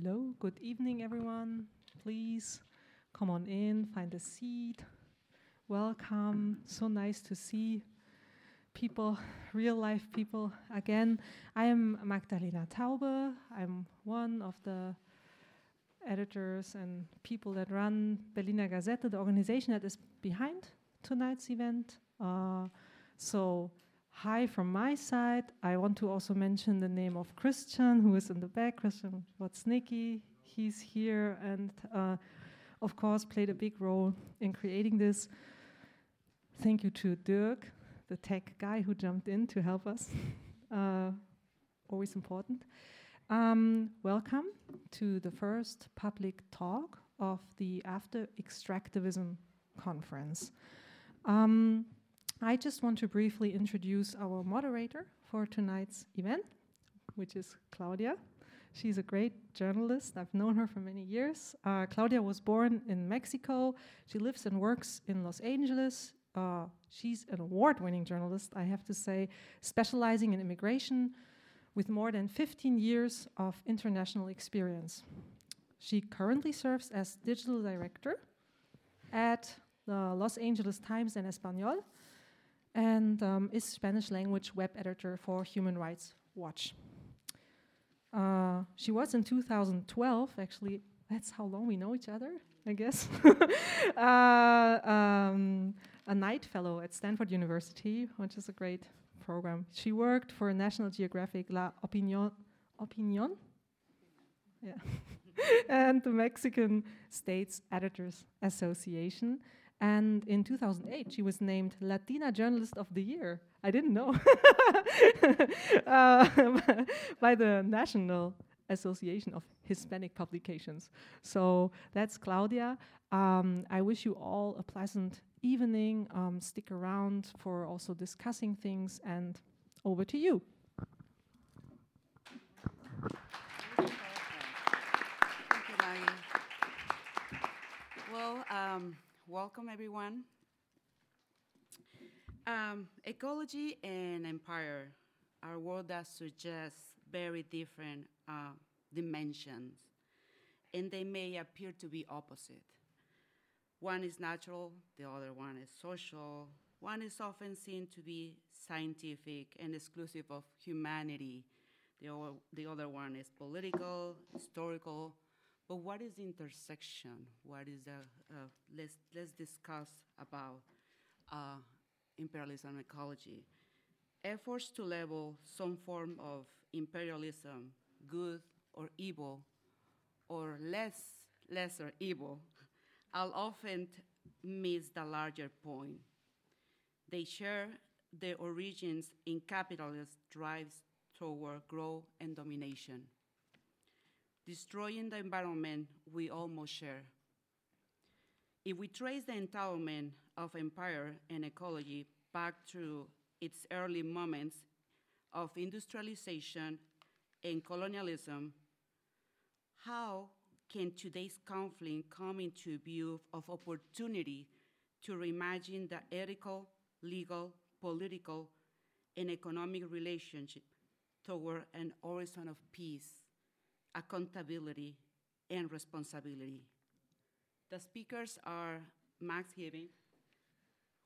Hello, good evening, everyone. Please come on in, find a seat. Welcome. So nice to see people, real life people again. I am Magdalena Taube. I'm one of the editors and people that run Berliner Gazette, the organization that is behind tonight's event. Uh, so, hi from my side. I want to also mention the name of Krystian, who is in the back. Krystian Woznicki, he's here and, uh, of course, played a big role in creating this. Thank you to Dirk, the tech guy who jumped in to help us. uh, always important. Um, welcome to the first public talk of the After Extractivism conference. Um, I just want to briefly introduce our moderator for tonight's event, which is Claudia. She's a great journalist. I've known her for many years. Uh, Claudia was born in Mexico. She lives and works in Los Angeles. Uh, she's an award winning journalist, I have to say, specializing in immigration with more than 15 years of international experience. She currently serves as digital director at the Los Angeles Times en Espanol and um, is Spanish language web editor for Human Rights Watch. Uh, she was in 2012, actually, that's how long we know each other, I guess. uh, um, a Knight Fellow at Stanford University, which is a great program. She worked for National Geographic La Opinion, Opinion? Yeah. and the Mexican States Editors Association. And in 2008, she was named Latina Journalist of the Year. I didn't know. uh, by the National Association of Hispanic Publications. So that's Claudia. Um, I wish you all a pleasant evening. Um, stick around for also discussing things, and over to you. Thank you. Well, um, welcome everyone. Um, ecology and empire are words that suggest very different uh, dimensions, and they may appear to be opposite. One is natural, the other one is social. One is often seen to be scientific and exclusive of humanity. The, other one is political, historical, but what is intersection? What is the, uh, let's, let's discuss about uh, imperialism and ecology. Efforts to label some form of imperialism, good or evil, or less, lesser evil, I'll often miss the larger point. They share their origins in capitalist drives toward growth and domination destroying the environment we almost share. If we trace the entanglement of empire and ecology back to its early moments of industrialization and colonialism, how can today's conflict come into view of opportunity to reimagine the ethical, legal, political, and economic relationship toward an horizon of peace? Accountability, and responsibility. The speakers are Max Gibbing,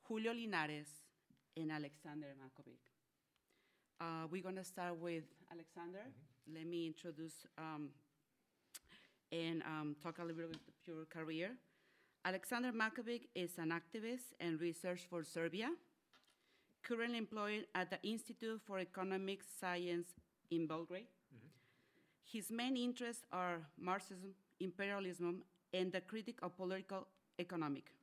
Julio Linares, and Aleksandar Matković. Uh, we're going to start with Aleksandar. Mm-hmm. Let me introduce um, and um, talk a little bit about your career. Aleksandar Matković is an activist and researcher for Serbia, currently employed at the Institute for Economic Science in Belgrade. His main interests are Marxism, imperialism, and the critic of political economic.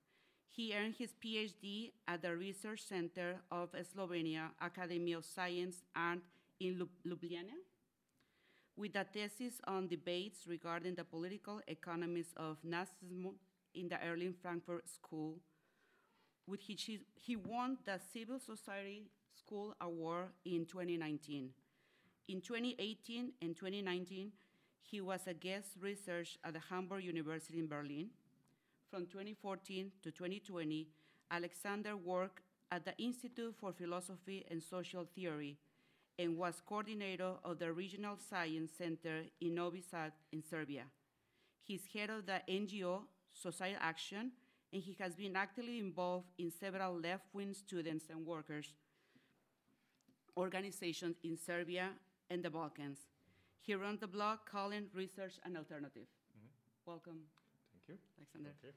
He earned his PhD at the Research Center of Slovenia Academy of Science and in Ljubljana, with a thesis on debates regarding the political economies of Nazism in the early Frankfurt School, with which he won the Civil Society School Award in 2019. In 2018 and 2019, he was a guest researcher at the Humboldt University in Berlin. From 2014 to 2020, Aleksandar worked at the Institute for Philosophy and Social Theory and was coordinator of the Regional Science Center in Novi Sad in Serbia. He's head of the NGO Society Action, and he has been actively involved in several left-wing students and workers organizations in Serbia and the Balkans. He runs the blog Calling Research and Alternative. Welcome, Thank you. Aleksandar. Okay.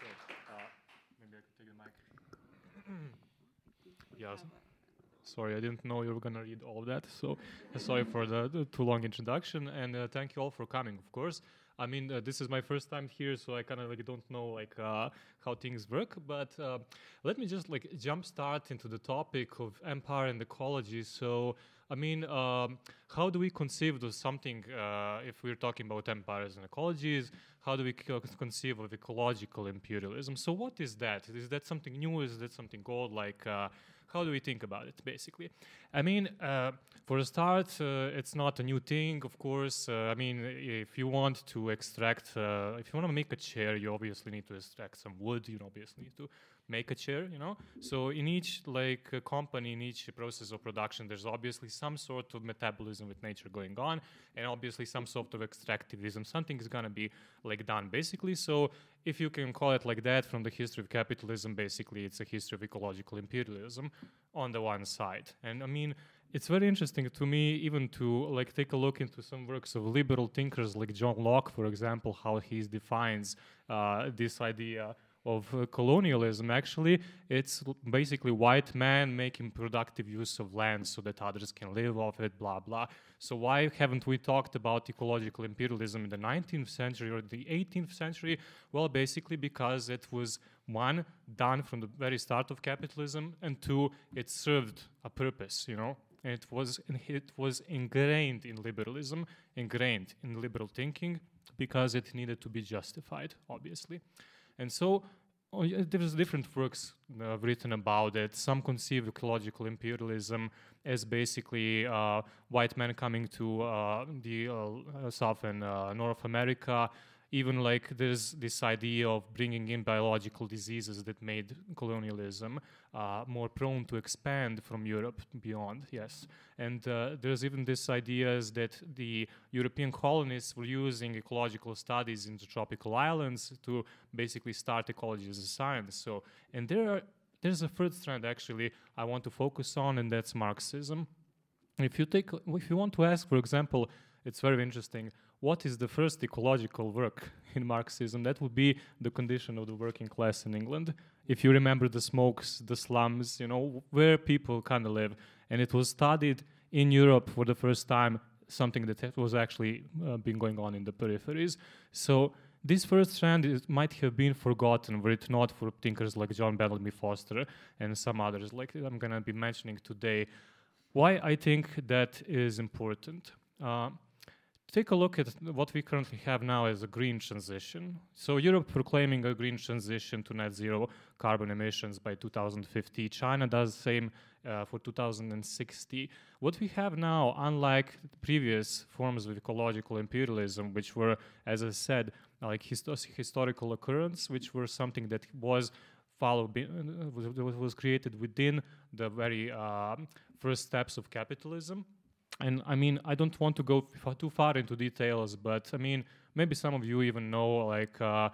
So, uh, maybe I could take the mic. yes. Sorry, I didn't know you were gonna read all that. So, sorry for the, the too long introduction, and uh, thank you all for coming. Of course, I mean uh, this is my first time here, so I kind of like don't know like uh, how things work. But uh, let me just like jump start into the topic of empire and ecology. So, I mean, um, how do we conceive of something uh, if we're talking about empires and ecologies? How do we conceive of ecological imperialism? So, what is that? Is that something new? Is that something old? Like, uh, how do we think about it, basically? I mean, uh, for a start, uh, it's not a new thing, of course. Uh, I mean, if you want to extract, uh, if you want to make a chair, you obviously need to extract some wood. You obviously need to make a chair, you know. So in each like uh, company, in each process of production, there's obviously some sort of metabolism with nature going on, and obviously some sort of extractivism. Something is gonna be like done, basically. So if you can call it like that, from the history of capitalism, basically it's a history of ecological imperialism on the one side. And I mean, it's very interesting to me even to like take a look into some works of liberal thinkers like John Locke, for example, how he defines uh, this idea of uh, colonialism. Actually, it's basically white man making productive use of land so that others can live off it, blah blah. So why haven't we talked about ecological imperialism in the 19th century or the 18th century? Well, basically because it was one done from the very start of capitalism, and two, it served a purpose. You know, it was it was ingrained in liberalism, ingrained in liberal thinking, because it needed to be justified, obviously. And so oh, there's different works uh, written about it. Some conceive ecological imperialism as basically uh, white men coming to uh, the uh, South and uh, North America. Even like there's this idea of bringing in biological diseases that made colonialism uh, more prone to expand from Europe beyond. Yes, and uh, there's even this idea that the European colonists were using ecological studies in the tropical islands to basically start ecology as a science. So, and there are, there's a third strand actually I want to focus on, and that's Marxism. If you take, if you want to ask, for example, it's very interesting. What is the first ecological work in Marxism? That would be the condition of the working class in England. If you remember the smokes, the slums, you know, where people kind of live, and it was studied in Europe for the first time, something that was actually uh, been going on in the peripheries. So this first trend might have been forgotten were it not for thinkers like John Bellamy Foster and some others, like I'm gonna be mentioning today. Why I think that is important. Uh, take a look at what we currently have now as a green transition. So Europe proclaiming a green transition to net zero carbon emissions by 2050. China does the same uh, for 2060. What we have now, unlike previous forms of ecological imperialism, which were, as I said, like histo- historical occurrence, which were something that was followed, uh, was, was created within the very um first steps of capitalism and I mean, I don't want to go f- too far into details, but I mean, maybe some of you even know, like, uh,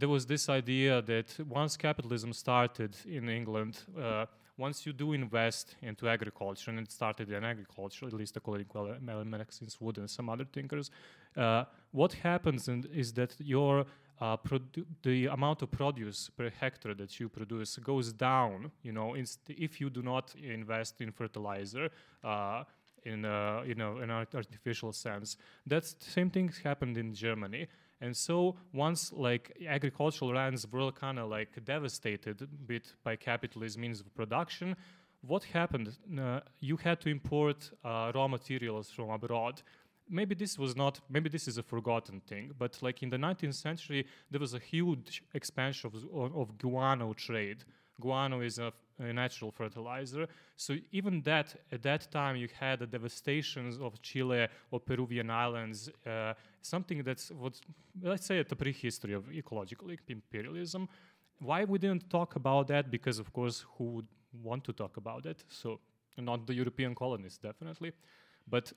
there was this idea that once capitalism started in England, uh, once you do invest into agriculture, and it started in agriculture, at least according to Mel- Mel- Meiksins Wood and some other thinkers, uh, what happens in, is that your uh, produ- the amount of produce per hectare that you produce goes down. You know, inst- if you do not invest in fertilizer, uh, in a, you know an artificial sense. That's the same thing happened in Germany. And so once like agricultural lands were kind of like devastated bit by capitalist means of production, what happened? Uh, you had to import uh, raw materials from abroad. Maybe this was not. Maybe this is a forgotten thing. But like in the 19th century, there was a huge expansion of, of guano trade. Guano is a, a natural fertilizer. So even that, at that time, you had the devastations of Chile or Peruvian islands, uh, something that's what let's say at the prehistory of ecological imperialism. why we didn't talk about that? Because of course, who would want to talk about it? So not the European colonists, definitely. But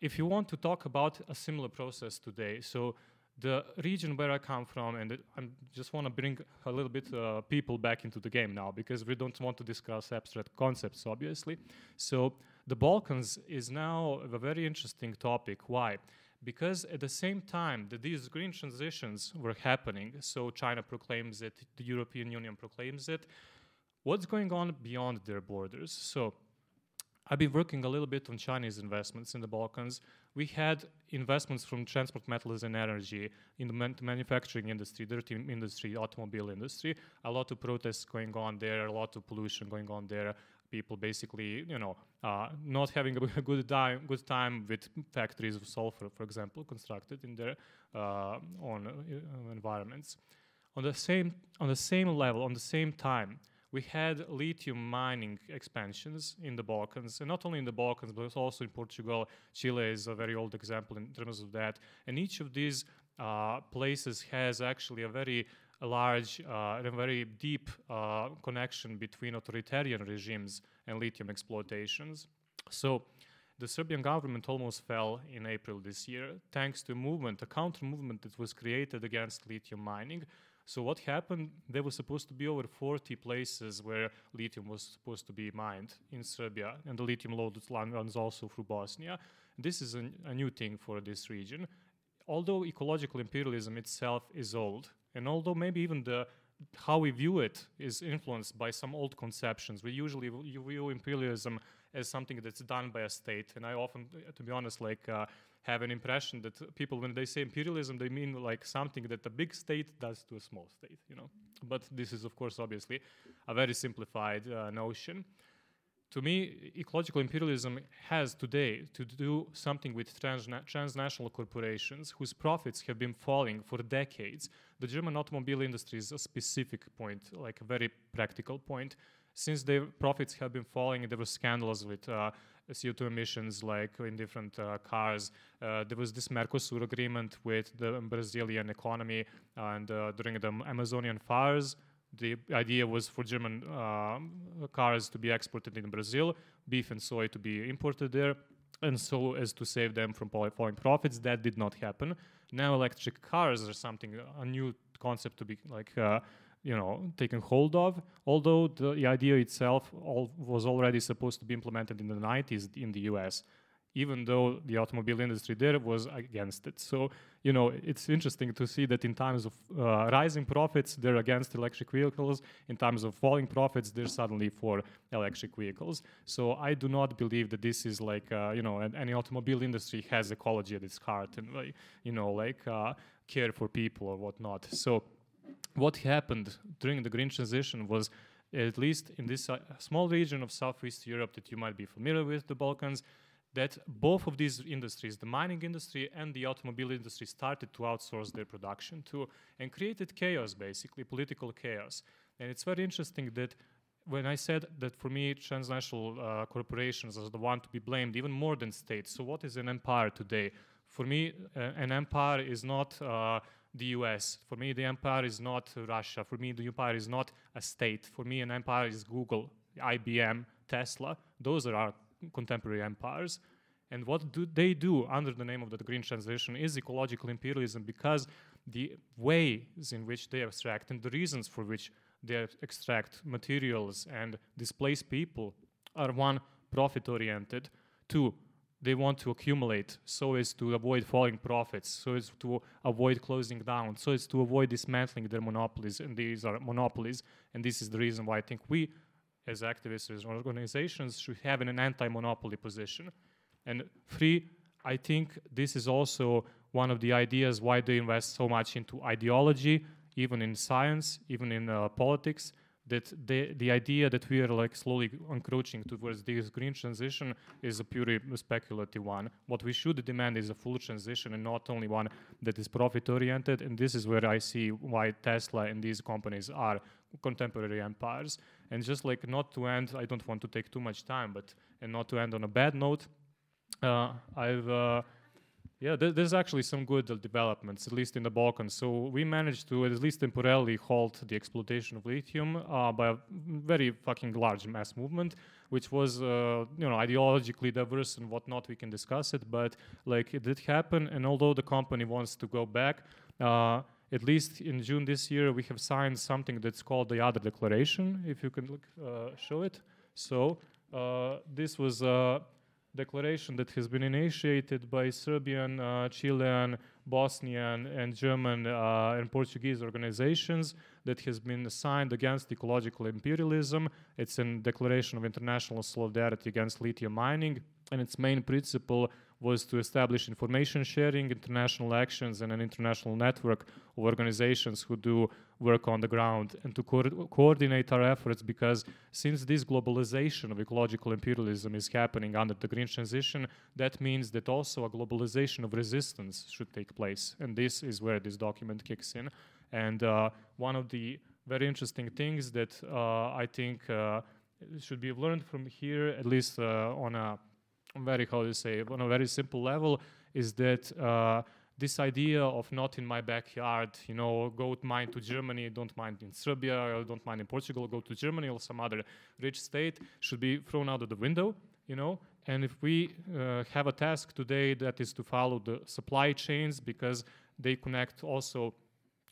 if you want to talk about a similar process today, so the region where I come from, and I just want to bring a little bit uh, people back into the game now because we don't want to discuss abstract concepts, obviously. So the Balkans is now a very interesting topic. Why? Because at the same time that these green transitions were happening, so China proclaims it, the European Union proclaims it, what's going on beyond their borders? So I've been working a little bit on Chinese investments in the Balkans. We had investments from transport metals and energy in the man- manufacturing industry, dirty industry, automobile industry. A lot of protests going on there, a lot of pollution going on there. People basically, you know, uh, not having a good time, good time with factories of sulfur, for example, constructed in their uh, own uh, environments. On the same on the same level, on the same time, we had lithium mining expansions in the Balkans, and not only in the Balkans, but also in Portugal. Chile is a very old example in terms of that. And each of these uh, places has actually a very large uh, and a very deep uh, connection between authoritarian regimes and lithium exploitations. So the Serbian government almost fell in April this year, thanks to a movement, a counter movement that was created against lithium mining, so what happened? There was supposed to be over 40 places where lithium was supposed to be mined in Serbia, and the lithium loaded runs also through Bosnia. This is a, a new thing for this region. Although ecological imperialism itself is old, and although maybe even the how we view it is influenced by some old conceptions. We usually view imperialism as something that's done by a state, and I often, to be honest, like uh, have an impression that people, when they say imperialism, they mean like something that a big state does to a small state, you know. But this is, of course, obviously a very simplified uh, notion. To me, ecological imperialism has today to do something with transna- transnational corporations whose profits have been falling for decades. The German automobile industry is a specific point, like a very practical point. Since their profits have been falling, there were scandals with uh, CO2 emissions like in different uh, cars. Uh, there was this Mercosur agreement with the Brazilian economy, and uh, during the Amazonian fires, the idea was for German cars to be exported in Brazil, beef and soy to be imported there and so as to save them from falling profits. That did not happen. Now electric cars are something a new concept to be like uh, you know taken hold of although the, the idea itself all, was already supposed to be implemented in the 90s in the US even though the automobile industry there was against it. So you know it's interesting to see that in times of uh, rising profits they're against electric vehicles. In times of falling profits they're suddenly for electric vehicles. So i do not believe that this is like uh, you know any automobile industry has ecology at its heart and you know like uh, care for people or whatnot. So what happened during the green transition was at least in this uh, small region of southeast Europe that you might be familiar with, the Balkans, that both of these industries, the mining industry and the automobile industry, started to outsource their production to and created chaos, basically, political chaos. And it's very interesting that when I said that for me, transnational uh, corporations are the one to be blamed even more than states. So, what is an empire today? For me, uh, an empire is not uh, the US. For me, the empire is not Russia. For me, the empire is not a state. For me, an empire is Google, IBM, Tesla. Those are our contemporary empires. And what do they do under the name of the green transition is ecological imperialism because the ways in which they extract and the reasons for which they extract materials and displace people are one, profit oriented, two, they want to accumulate so as to avoid falling profits, so as to avoid closing down, so as to avoid dismantling their monopolies. And these are monopolies. And this is the reason why I think we, as activists, as organizations, should have an anti monopoly position. And three, I think this is also one of the ideas why they invest so much into ideology, even in science, even in uh, politics, that the, the idea that we are like slowly encroaching towards this green transition is a purely speculative one. What we should demand is a full transition and not only one that is profit oriented. And this is where I see why Tesla and these companies are contemporary empires. And just like not to end, I don't want to take too much time, but and not to end on a bad note, uh, I've uh, Yeah, there, there's actually some good uh, developments, at least in the Balkans. So we managed to, at least temporarily, halt the exploitation of lithium uh, by a very fucking large mass movement, which was, uh, you know, ideologically diverse and whatnot. We can discuss it, but like it did happen. And although the company wants to go back, uh, at least in June this year, we have signed something that's called the Other Declaration. If you can look, uh, show it. So uh, this was declaration that has been initiated by Serbian, uh, Chilean, Bosnian, and German uh, and Portuguese organizations that has been signed against ecological imperialism. It's a declaration of international solidarity against lithium mining, and its main principle was to establish information sharing, international actions, and an international network of organizations who do work on the ground and to co- coordinate our efforts because since this globalization of ecological imperialism is happening under the green transition, that means that also a globalization of resistance should take place. And this is where this document kicks in. And uh, one of the very interesting things that uh, I think uh, should be learned from here, at least uh, on a very how to say on a very simple level is that uh, this idea of not in my backyard, you know, go to mine to Germany, don't mine in Serbia, or don't mine in Portugal, go to Germany or some other rich state, should be thrown out of the window, you know. And if we uh, have a task today that is to follow the supply chains because they connect also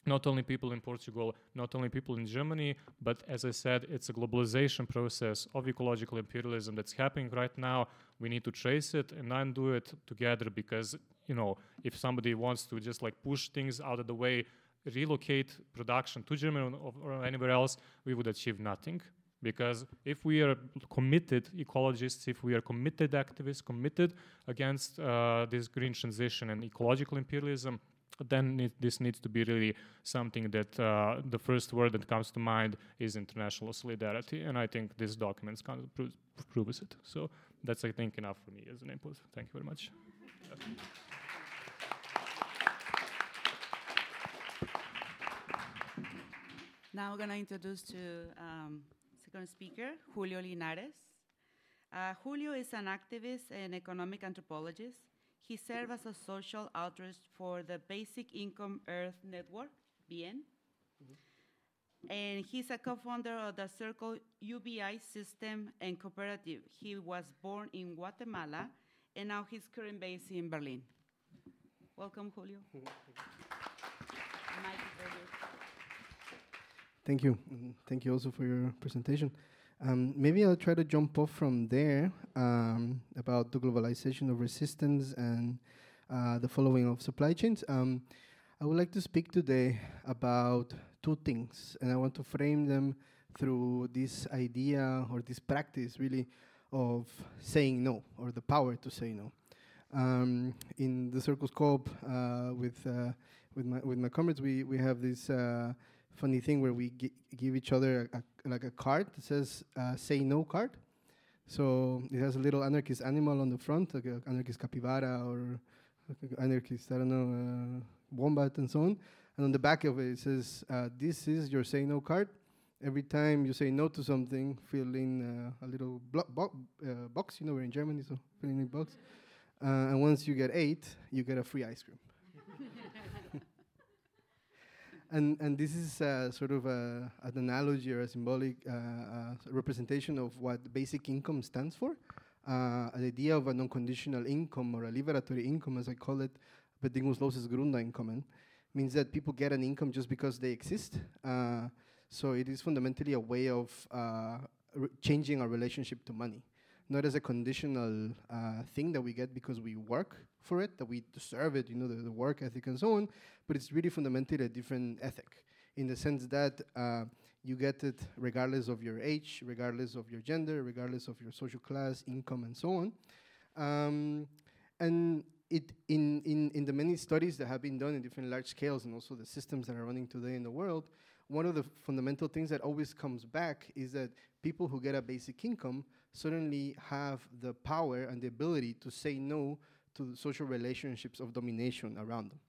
not only people in Portugal, not only people in Germany, but as I said, it's a globalization process of ecological imperialism that's happening right now. We need to trace it and then do it together because, you know, if somebody wants to just like push things out of the way, relocate production to Germany or, or anywhere else, we would achieve nothing. Because if we are committed ecologists, if we are committed activists, committed against uh, this green transition and ecological imperialism, then it, this needs to be really something that uh, the first word that comes to mind is international solidarity, and I think this document kind of proves, proves it. So that's I think enough for me as an input. Thank you very much. Now we're going to introduce to um, second speaker, Julio Linares. Uh, Julio is an activist and economic anthropologist he served as a social outreach for the Basic Income Earth Network, BIEN. Mm-hmm. And he's a co founder of the Circle UBI system and cooperative. He was born in Guatemala and now he's currently based in Berlin. Welcome, Julio. Thank you. Thank you also for your presentation. Um, maybe I'll try to jump off from there um, about the globalization of resistance and uh, the following of supply chains. Um, I would like to speak today about two things, and I want to frame them through this idea or this practice, really, of saying no or the power to say no. Um, in the Circles Coop, uh, with uh, with my with my comrades, we we have this uh, funny thing where we give each other a, a, like a card that says uh, "Say No" card. So it has a little anarchist animal on the front, like an anarchist capybara or anarchist I don't know uh, wombat and so on. And on the back of it, it says, uh, "This is your say no card. Every time you say no to something, fill in uh, a little bo uh, box. You know, we're in Germany, so fill in a box. Uh, and once you get eight, you get a free ice cream." and and this is uh, sort of a, an analogy or a symbolic uh, uh, representation of what basic income stands for. Uh, the idea of an unconditional income or a liberatory income, as I call it, bedingungsloses Grundeinkommen, means that people get an income just because they exist. Uh, so it is fundamentally a way of uh, changing our relationship to money not as a conditional uh, thing that we get because we work for it, that we deserve it, you know, the, the, work ethic and so on, but it's really fundamentally a different ethic in the sense that uh, you get it regardless of your age, regardless of your gender, regardless of your social class, income, and so on. Um, and it in, in, in the many studies that have been done in different large scales and also the systems that are running today in the world, one of the fundamental things that always comes back is that people who get a basic income suddenly have the power and the ability to say no to social relationships of domination around them.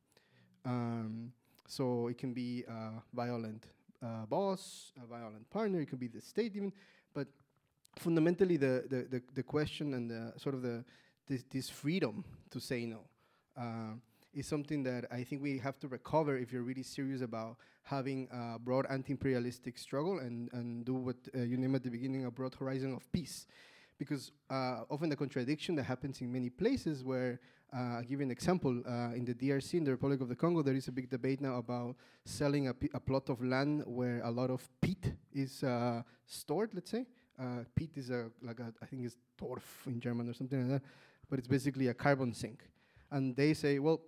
Um, so it can be a violent uh, boss, a violent partner, it could be the state even, but fundamentally the, the, the, the question and the sort of the this, this freedom to say no uh, is something that I think we have to recover if you're really serious about having a broad anti-imperialistic struggle and, and do what uh, you named at the beginning a broad horizon of peace. Because uh, often the contradiction that happens in many places where, uh, I'll give you an example, uh, in the DRC, in the Republic of the Congo, there is a big debate now about selling a, a plot of land where a lot of peat is uh, stored, let's say. Peat is a, like a, I think it's Torf in German or something like that, but it's basically a carbon sink. And they say, well,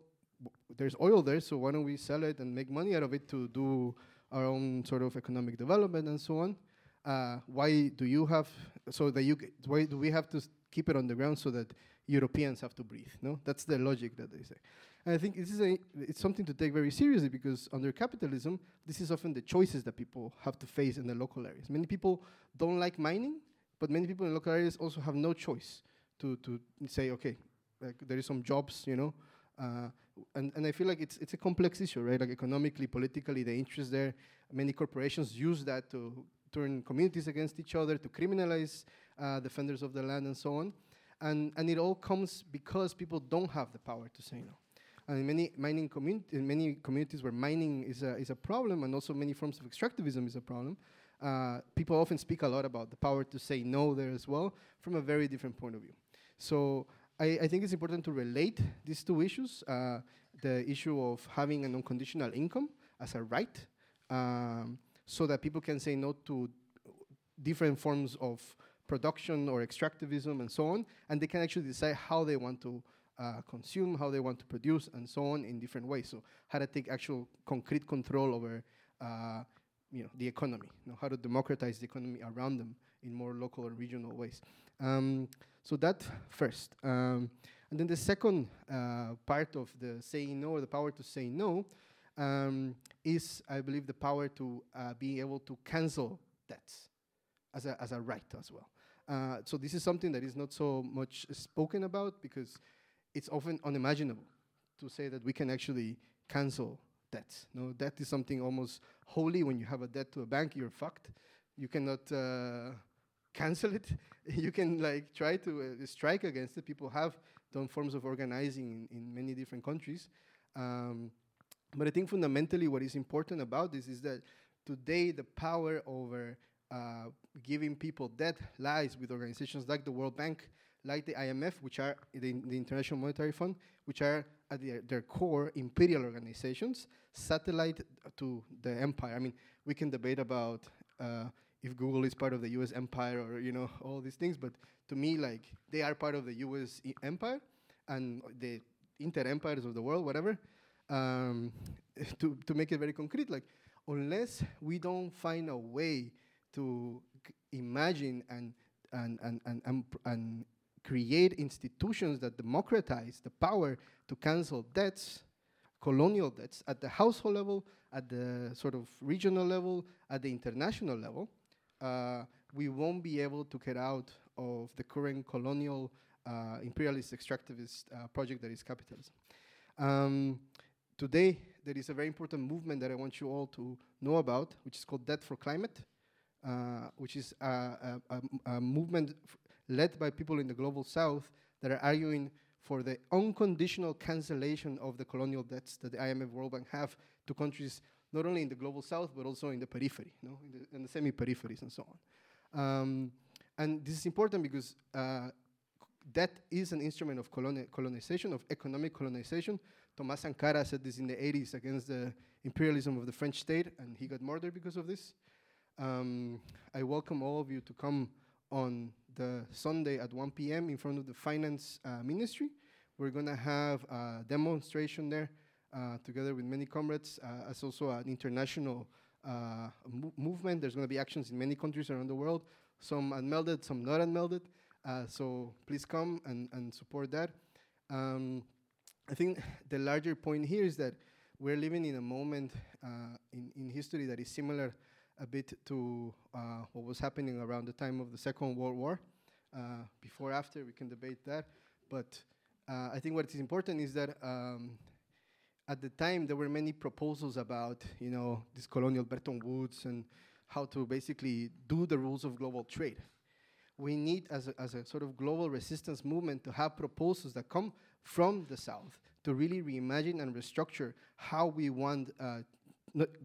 there's oil there, so why don't we sell it and make money out of it to do our own sort of economic development and so on? Uh, why do you have so that you why do we have to keep it on the ground so that Europeans have to breathe? No, that's the logic that they say. And I think this is a it's something to take very seriously because under capitalism, this is often the choices that people have to face in the local areas. Many people don't like mining, but many people in local areas also have no choice to to say, okay, like there is some jobs, you know. Uh, and, and I feel like it's, it's a complex issue, right? Like economically, politically, the interest there. Many corporations use that to turn communities against each other, to criminalize uh, defenders of the land, and so on. And, and it all comes because people don't have the power to say no. And in many mining community, in many communities where mining is a, is a problem, and also many forms of extractivism is a problem, uh, people often speak a lot about the power to say no there as well, from a very different point of view. So I, I, think it's important to relate these two issues uh, the issue of having an unconditional income as a right, um, so that people can say no to different forms of production or extractivism and so on, and they can actually decide how they want to uh, consume, how they want to produce, and so on in different ways. So, how to take actual concrete control over uh, you know, the economy, you know, how to democratize the economy around them in more local or regional ways. Um, so that first. Um, and then the second uh, part of the saying no, or the power to say no, um, is, I believe, the power to uh, be able to cancel debts as a, as a right as well. Uh, so this is something that is not so much spoken about because it's often unimaginable to say that we can actually cancel debts. No, debt is something almost holy. When you have a debt to a bank, you're fucked. You cannot uh, cancel it. you can like try to uh, strike against it. People have done forms of organizing in, in many different countries. Um, but I think fundamentally what is important about this is that today the power over uh, giving people debt lies with organizations like the World Bank, like the IMF, which are the, the International Monetary Fund, which are at their, their, core imperial organizations, satellite to the empire. I mean, we can debate about uh, if Google is part of the U.S. empire or you know all these things. But to me, like they are part of the U.S. E empire and the inter empires of the world, whatever. Um, to to make it very concrete, like unless we don't find a way to imagine and and and and, and, and create institutions that democratize the power to cancel debts, colonial debts, at the household level, at the sort of regional level, at the international level, uh, we won't be able to get out of the current colonial uh, imperialist extractivist uh, project that is capitalism. Um, today, there is a very important movement that I want you all to know about, which is called Debt for Climate, uh, which is a, a, a, a movement led by people in the global south that are arguing for the unconditional cancellation of the colonial debts that the IMF World Bank have to countries not only in the global south, but also in the periphery, no? in, the, in the semi-peripheries and so on. Um, and this is important because uh, that is an instrument of coloni colonization, of economic colonization. Thomas Sankara said this in the 80s against the imperialism of the French state, and he got murdered because of this. Um, I welcome all of you to come on the Sunday at 1 p.m. in front of the finance uh, ministry. We're going to have a demonstration there together with many comrades uh, as also an international uh, mo movement. There's going to be actions in many countries around the world, some unmelded, some not unmelded. so please come and, and support that. Um, I think the larger point here is that we're living in a moment uh, in, in history that is similar a bit to uh, what was happening around the time of the Second World War. Uh, before, after, we can debate that. But I think what is important is that um, at the time there were many proposals about you know this colonial Bretton Woods and how to basically do the rules of global trade. We need, as a, as a sort of global resistance movement, to have proposals that come from the South to really reimagine and restructure how we want uh,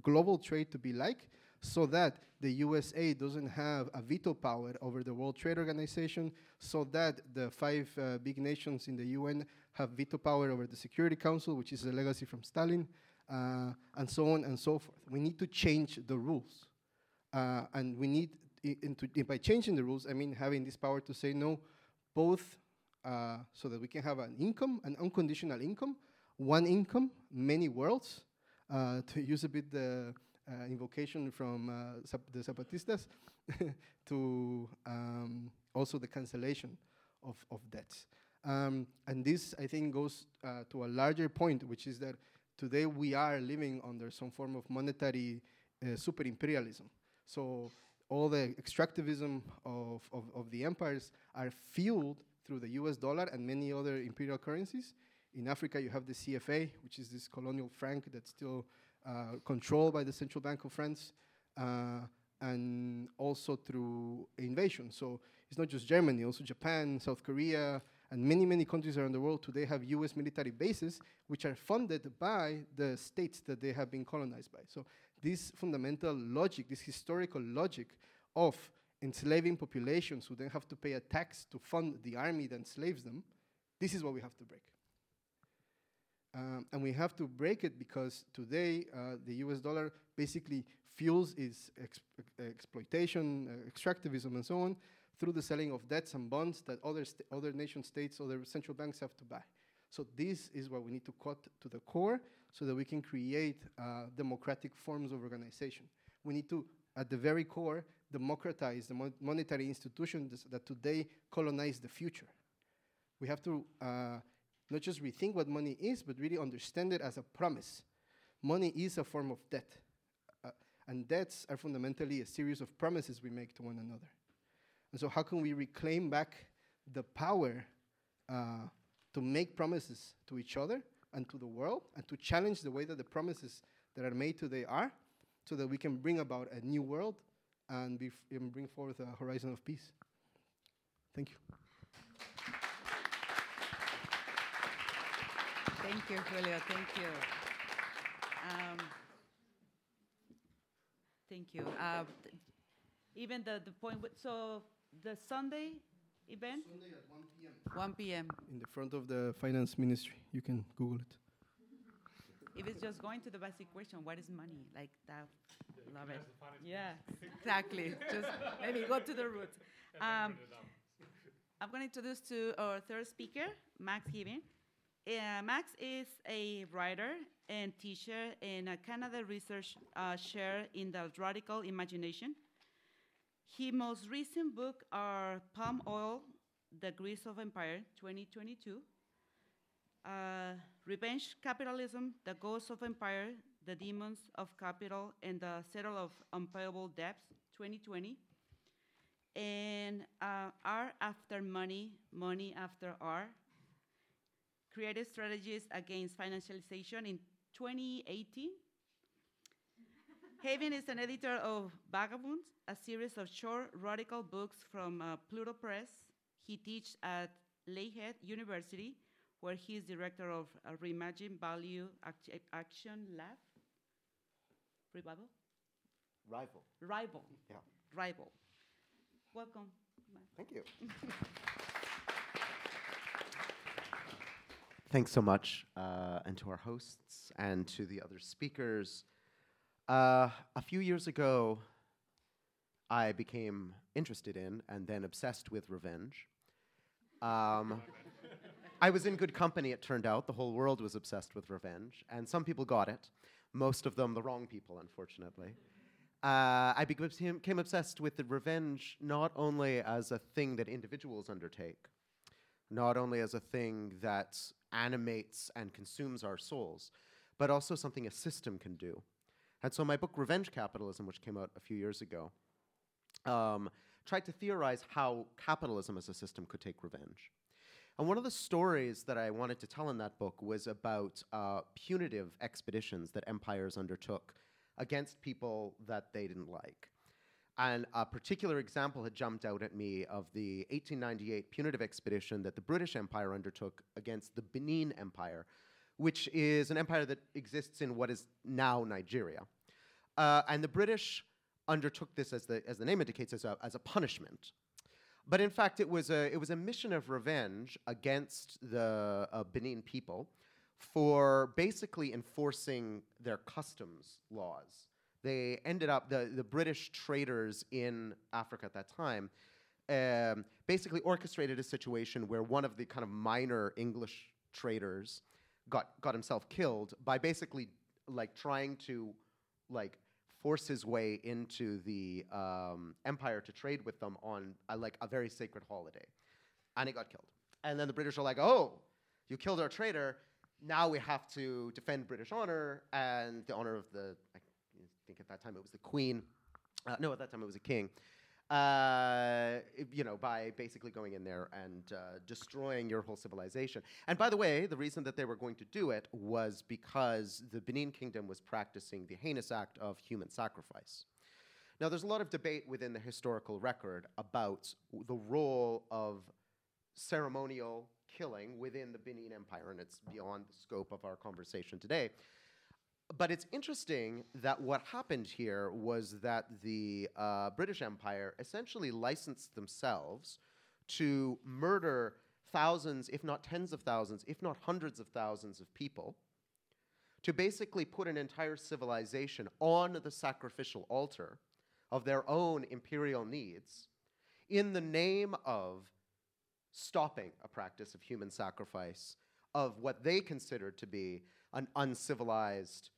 global trade to be like so that the USA doesn't have a veto power over the World Trade Organization, so that the five uh, big nations in the UN have veto power over the Security Council, which is a legacy from Stalin, uh, and so on and so forth. We need to change the rules. Uh, and we need, by changing the rules, I mean having this power to say no, both uh, so that we can have an income, an unconditional income, one income, many worlds, uh, to use a bit the invocation from uh, the Zapatistas, to um, also the cancellation of, of debts. Um, and this, I think, goes uh, to a larger point, which is that today we are living under some form of monetary uh, super imperialism. So all the extractivism of, of, of the empires are fueled through the US dollar and many other imperial currencies. In Africa, you have the CFA, which is this colonial franc that still uh, controlled by the Central Bank of France, uh, and also through invasion. So it's not just Germany, also Japan, South Korea, and many, many countries around the world today have US military bases which are funded by the states that they have been colonized by. So this fundamental logic, this historical logic of enslaving populations who then have to pay a tax to fund the army that enslaves them, this is what we have to break. Um, and we have to break it because today uh, the US dollar basically fuels its ex- ex- exploitation, uh, extractivism, and so on through the selling of debts and bonds that other, other nation states, other central banks have to buy. So this is what we need to cut to the core so that we can create uh, democratic forms of organization. We need to, at the very core, democratize the mon- monetary institutions that today colonize the future. We have to uh, not just rethink what money is, but really understand it as a promise. Money is a form of debt, uh, and debts are fundamentally a series of promises we make to one another. And so, how can we reclaim back the power uh, to make promises to each other and to the world, and to challenge the way that the promises that are made today are, so that we can bring about a new world and, and bring forth a horizon of peace? Thank you. Thank you, Julio. Thank you. Um, thank you. Uh, th- even the, the point, with, so the Sunday event? Sunday at 1 p.m. 1 p.m. In the front of the finance ministry. You can Google it. If it's just going to the basic question, what is money? Like that, love it. Yeah, exactly. just maybe go to the root. Um, I'm going to introduce to our third speaker, Max Gibbon. Uh, Max is a writer and teacher and a Canada research uh, chair in the radical imagination. His most recent book are Palm Oil, The Grease of Empire, 2022, uh, Revenge Capitalism, The Ghosts of Empire, The Demons of Capital, and The Settle of Unpayable Debts, 2020. And uh, Art After Money, Money After Art, Creative Strategies Against Financialization in 2018. Haiven is an editor of Vagabonds, a series of short radical books from uh, Pluto Press. He teaches at Lakehead University, where he is director of uh, Reimagine Value Act- Action Lab. Revival? Rival. Rival. Yeah. Rival. Welcome. Thank you. Thanks so much, uh, and to our hosts and to the other speakers. Uh, a few years ago, I became interested in and then obsessed with revenge. Um, I was in good company, it turned out. The whole world was obsessed with revenge, and some people got it. Most of them, the wrong people, unfortunately. Uh, I became, obsessed with the revenge not only as a thing that individuals undertake, not only as a thing that animates and consumes our souls, but also something a system can do. And so my book, Revenge Capitalism, which came out a few years ago, um, tried to theorize how capitalism as a system could take revenge. And one of the stories that I wanted to tell in that book was about uh, punitive expeditions that empires undertook against people that they didn't like. And a particular example had jumped out at me of the 1898 punitive expedition that the British Empire undertook against the Benin Empire, which is an empire that exists in what is now Nigeria. Uh, and the British undertook this, as the, as the name indicates, as a, as a punishment. But in fact, it was a, it was a mission of revenge against the uh, Benin people for basically enforcing their customs laws. They ended up, the, the British traders in Africa at that time um, basically orchestrated a situation where one of the kind of minor English traders got, got himself killed by basically like trying to like force his way into the um, empire to trade with them on a, like a very sacred holiday, and he got killed. And then the British are like, "Oh, you killed our trader. Now we have to defend British honor and the honor of the. Think at that time it was the Queen. Uh, no, at that time it was a king uh, you know, by basically going in there and uh, destroying your whole civilization. And by the way, the reason that they were going to do it was because the Benin Kingdom was practicing the heinous act of human sacrifice. Now, there's a lot of debate within the historical record about the role of ceremonial killing within the Benin Empire, and it's beyond the scope of our conversation today but it's interesting that what happened here was that the uh, British Empire essentially licensed themselves to murder thousands, if not tens of thousands, if not hundreds of thousands of people, to basically put an entire civilization on the sacrificial altar of their own imperial needs in the name of stopping a practice of human sacrifice of what they considered to be an uncivilized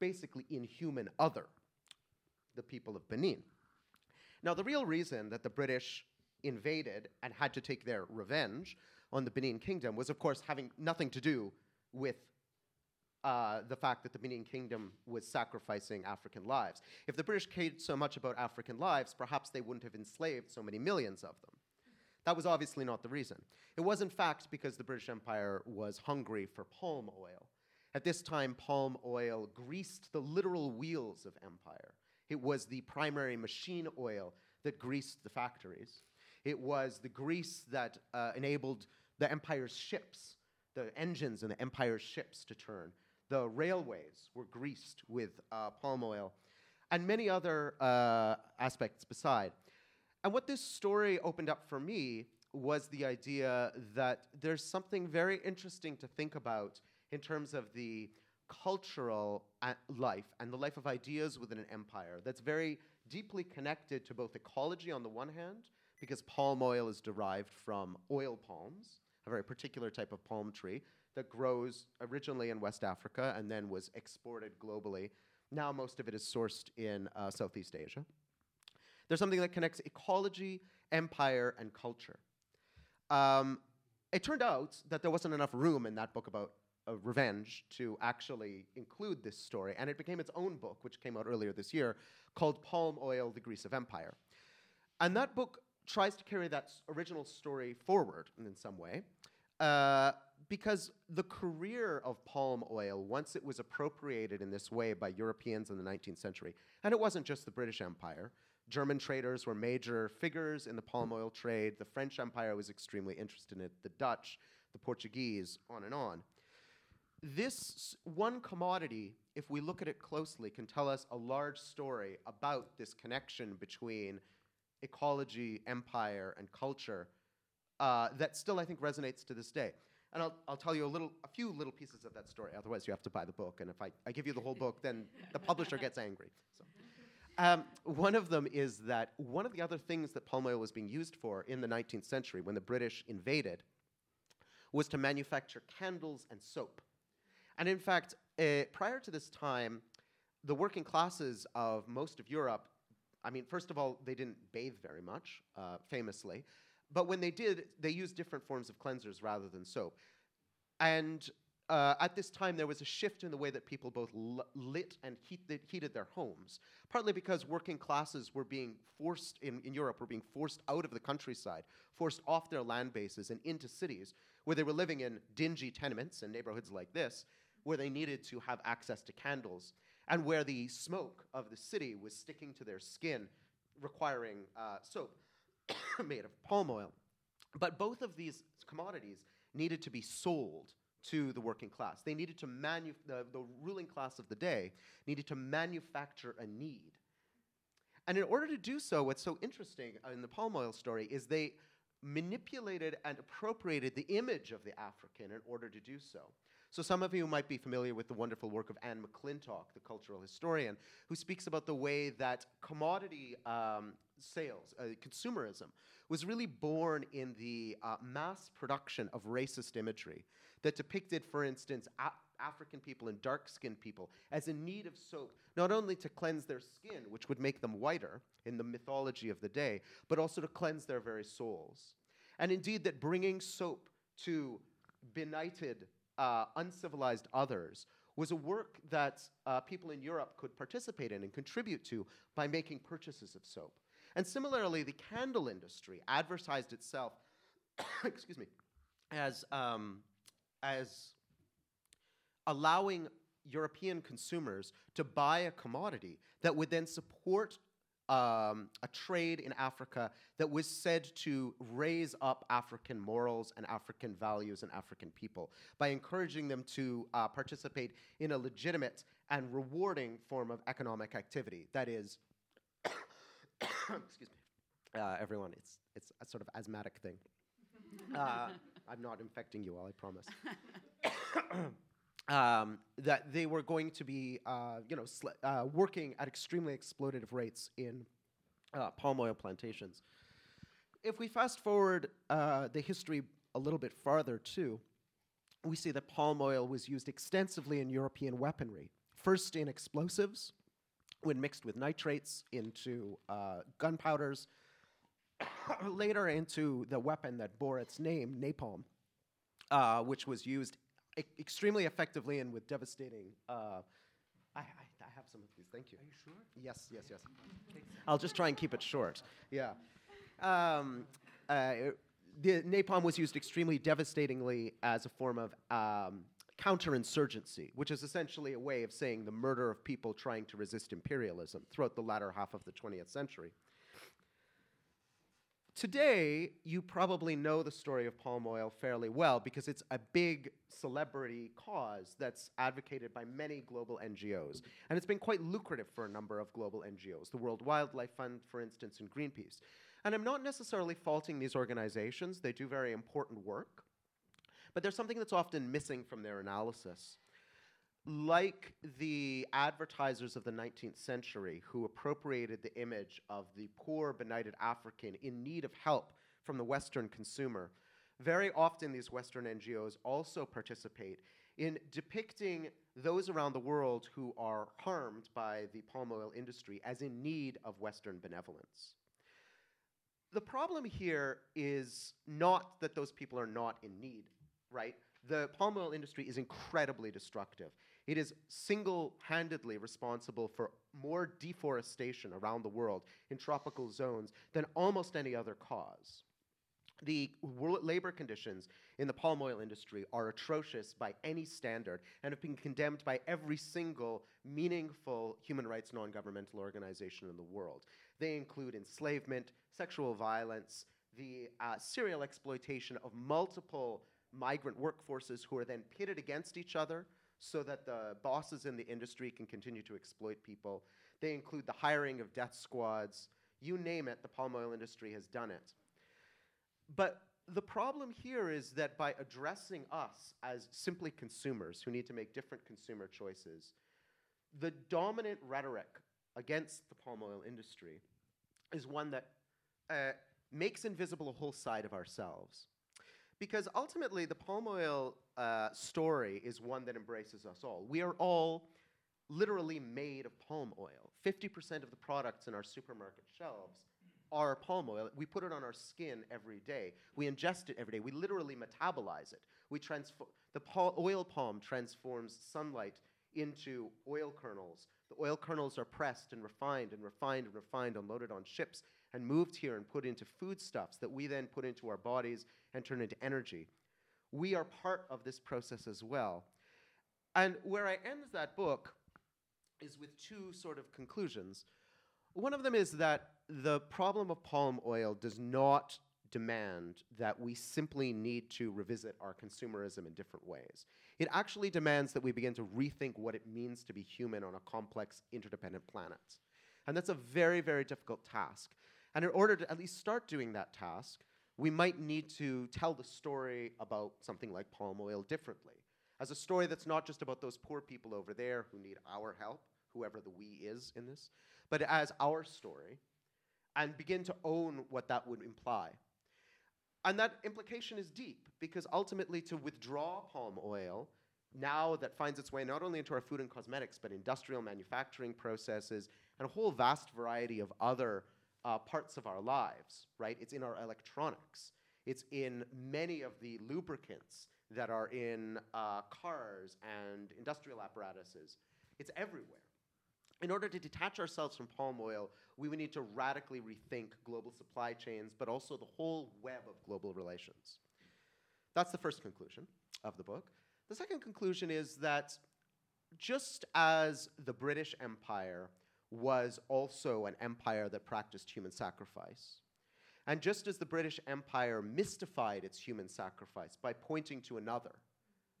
basically inhuman other, the people of Benin. Now, the real reason that the British invaded and had to take their revenge on the Benin Kingdom was, of course, having nothing to do with uh, the fact that the Benin Kingdom was sacrificing African lives. If the British cared so much about African lives, perhaps they wouldn't have enslaved so many millions of them. That was obviously not the reason. It was, in fact, because the British Empire was hungry for palm oil. At this time, palm oil greased the literal wheels of empire. It was the primary machine oil that greased the factories. It was the grease that uh, enabled the empire's ships, the engines in the empire's ships to turn. The railways were greased with uh, palm oil, and many other uh, aspects beside. And what this story opened up for me was the idea that there's something very interesting to think about in terms of the cultural life and the life of ideas within an empire that's very deeply connected to both ecology on the one hand, because palm oil is derived from oil palms, a very particular type of palm tree that grows originally in West Africa and then was exported globally. Now, most of it is sourced in uh, Southeast Asia. There's something that connects ecology, empire, and culture. Um, it turned out that there wasn't enough room in that book about of revenge to actually include this story, and it became its own book, which came out earlier this year, called Palm Oil The Grease of Empire. And that book tries to carry that original story forward in some way, uh, because the career of palm oil, once it was appropriated in this way by Europeans in the 19th century, and it wasn't just the British Empire, German traders were major figures in the palm oil trade, the French Empire was extremely interested in it, the Dutch, the Portuguese, on and on. This one commodity, if we look at it closely, can tell us a large story about this connection between ecology, empire, and culture uh, that still, I think, resonates to this day. And I'll, I'll tell you a little, a few little pieces of that story. Otherwise, you have to buy the book. And if I, I give you the whole book, then the publisher gets angry. So. Um, one of them is that one of the other things that palm oil was being used for in the 19th century, when the British invaded, was to manufacture candles and soap. And in fact, uh, prior to this time, the working classes of most of Europe, I mean, first of all, they didn't bathe very much, uh, famously. But when they did, they used different forms of cleansers rather than soap. And uh, at this time, there was a shift in the way that people both lit and heat heated their homes, partly because working classes were being forced in, in Europe, were being forced out of the countryside, forced off their land bases and into cities, where they were living in dingy tenements and neighborhoods like this, where they needed to have access to candles, and where the smoke of the city was sticking to their skin, requiring uh, soap made of palm oil. But both of these commodities needed to be sold to the working class. They needed to manu- the, the ruling class of the day needed to manufacture a need. And in order to do so, what's so interesting in the palm oil story is they manipulated and appropriated the image of the African in order to do so. So, some of you might be familiar with the wonderful work of Anne McClintock, the cultural historian, who speaks about the way that commodity um, sales, uh, consumerism, was really born in the uh, mass production of racist imagery that depicted, for instance, a- African people and dark skinned people as in need of soap, not only to cleanse their skin, which would make them whiter in the mythology of the day, but also to cleanse their very souls. And indeed, that bringing soap to benighted, uh, uncivilized others was a work that uh, people in Europe could participate in and contribute to by making purchases of soap. And similarly, the candle industry advertised itself, excuse me, as, um, as allowing European consumers to buy a commodity that would then support um, a trade in Africa that was said to raise up African morals and African values and African people by encouraging them to uh, participate in a legitimate and rewarding form of economic activity. That is, excuse me, uh, everyone, it's, it's a sort of asthmatic thing. Uh, I'm not infecting you all, I promise. um, that they were going to be, uh, you know, sl- uh, working at extremely exploitative rates in uh, palm oil plantations. If we fast forward uh, the history a little bit farther too, we see that palm oil was used extensively in European weaponry. First in explosives, when mixed with nitrates into uh, gunpowders, later into the weapon that bore its name, napalm, uh, which was used e- extremely effectively and with devastating. Uh, I, I, I have some of these. Thank you. Are you sure? Yes, yes, yes. I'll just try and keep it short. Yeah. Um, uh, the napalm was used extremely devastatingly as a form of um, counterinsurgency, which is essentially a way of saying the murder of people trying to resist imperialism throughout the latter half of the 20th century. Today, you probably know the story of palm oil fairly well because it's a big celebrity cause that's advocated by many global NGOs. And it's been quite lucrative for a number of global NGOs, the World Wildlife Fund, for instance, and Greenpeace. And I'm not necessarily faulting these organizations, they do very important work. But there's something that's often missing from their analysis like the advertisers of the 19th century who appropriated the image of the poor, benighted African in need of help from the Western consumer, very often these Western NGOs also participate in depicting those around the world who are harmed by the palm oil industry as in need of Western benevolence. The problem here is not that those people are not in need, right? The palm oil industry is incredibly destructive. It is single handedly responsible for more deforestation around the world in tropical zones than almost any other cause. The labor conditions in the palm oil industry are atrocious by any standard and have been condemned by every single meaningful human rights non governmental organization in the world. They include enslavement, sexual violence, the uh, serial exploitation of multiple migrant workforces who are then pitted against each other so that the bosses in the industry can continue to exploit people. They include the hiring of death squads. You name it, the palm oil industry has done it. But the problem here is that by addressing us as simply consumers who need to make different consumer choices, the dominant rhetoric against the palm oil industry is one that uh, makes invisible a whole side of ourselves. Because ultimately, the palm oil uh, story is one that embraces us all. We are all literally made of palm oil. 50% of the products in our supermarket shelves are palm oil. We put it on our skin every day. We ingest it every day. We literally metabolize it. We transfo- the pal- oil palm transforms sunlight into oil kernels. The oil kernels are pressed and refined and refined and refined and loaded on ships and moved here and put into foodstuffs that we then put into our bodies and turn into energy. We are part of this process as well. And where I end that book is with two sort of conclusions. One of them is that the problem of palm oil does not demand that we simply need to revisit our consumerism in different ways. It actually demands that we begin to rethink what it means to be human on a complex, interdependent planet. And that's a very, very difficult task. And in order to at least start doing that task, we might need to tell the story about something like palm oil differently. As a story that's not just about those poor people over there who need our help, whoever the we is in this, but as our story, and begin to own what that would imply. And that implication is deep because ultimately, to withdraw palm oil, now that finds its way not only into our food and cosmetics, but industrial manufacturing processes and a whole vast variety of other uh, parts of our lives, right? It's in our electronics, it's in many of the lubricants that are in uh, cars and industrial apparatuses. It's everywhere. In order to detach ourselves from palm oil, we would need to radically rethink global supply chains, but also the whole web of global relations. That's the first conclusion of the book. The second conclusion is that just as the British Empire was also an empire that practiced human sacrifice, and just as the British Empire mystified its human sacrifice by pointing to another,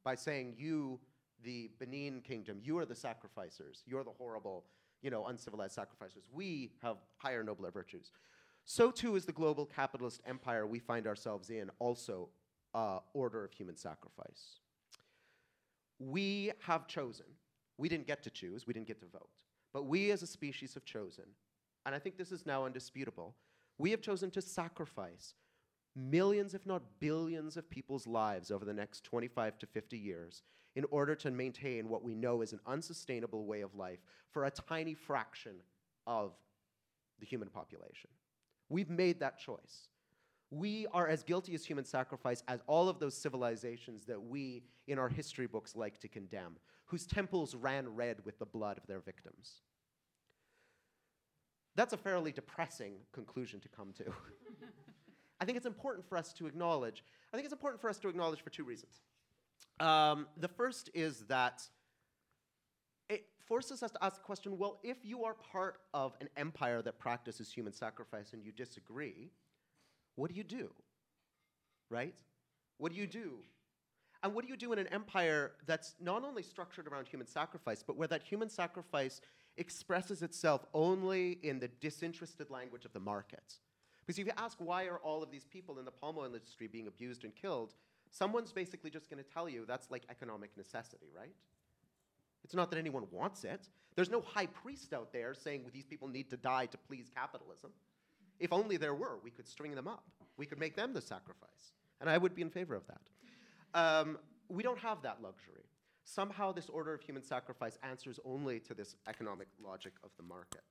by saying, You, the Benin kingdom, you are the sacrificers, you're the horrible you know, uncivilized sacrificers. We have higher, nobler virtues. So too is the global capitalist empire we find ourselves in also uh, order of human sacrifice. We have chosen. We didn't get to choose. We didn't get to vote. But we as a species have chosen, and I think this is now undisputable, we have chosen to sacrifice millions, if not billions, of people's lives over the next 25 to 50 years in order to maintain what we know is an unsustainable way of life for a tiny fraction of the human population. We've made that choice. We are as guilty as human sacrifice as all of those civilizations that we, in our history books, like to condemn, whose temples ran red with the blood of their victims. That's a fairly depressing conclusion to come to. I think it's important for us to acknowledge. I think it's important for us to acknowledge for two reasons. Um, the first is that it forces us to ask the question well, if you are part of an empire that practices human sacrifice and you disagree, what do you do? Right? What do you do? And what do you do in an empire that's not only structured around human sacrifice, but where that human sacrifice expresses itself only in the disinterested language of the market? Because if you ask why are all of these people in the palm oil industry being abused and killed, someone's basically just going to tell you that's like economic necessity, right? It's not that anyone wants it. There's no high priest out there saying well, these people need to die to please capitalism. If only there were, we could string them up. We could make them the sacrifice. And I would be in favor of that. Um, we don't have that luxury. Somehow, this order of human sacrifice answers only to this economic logic of the market.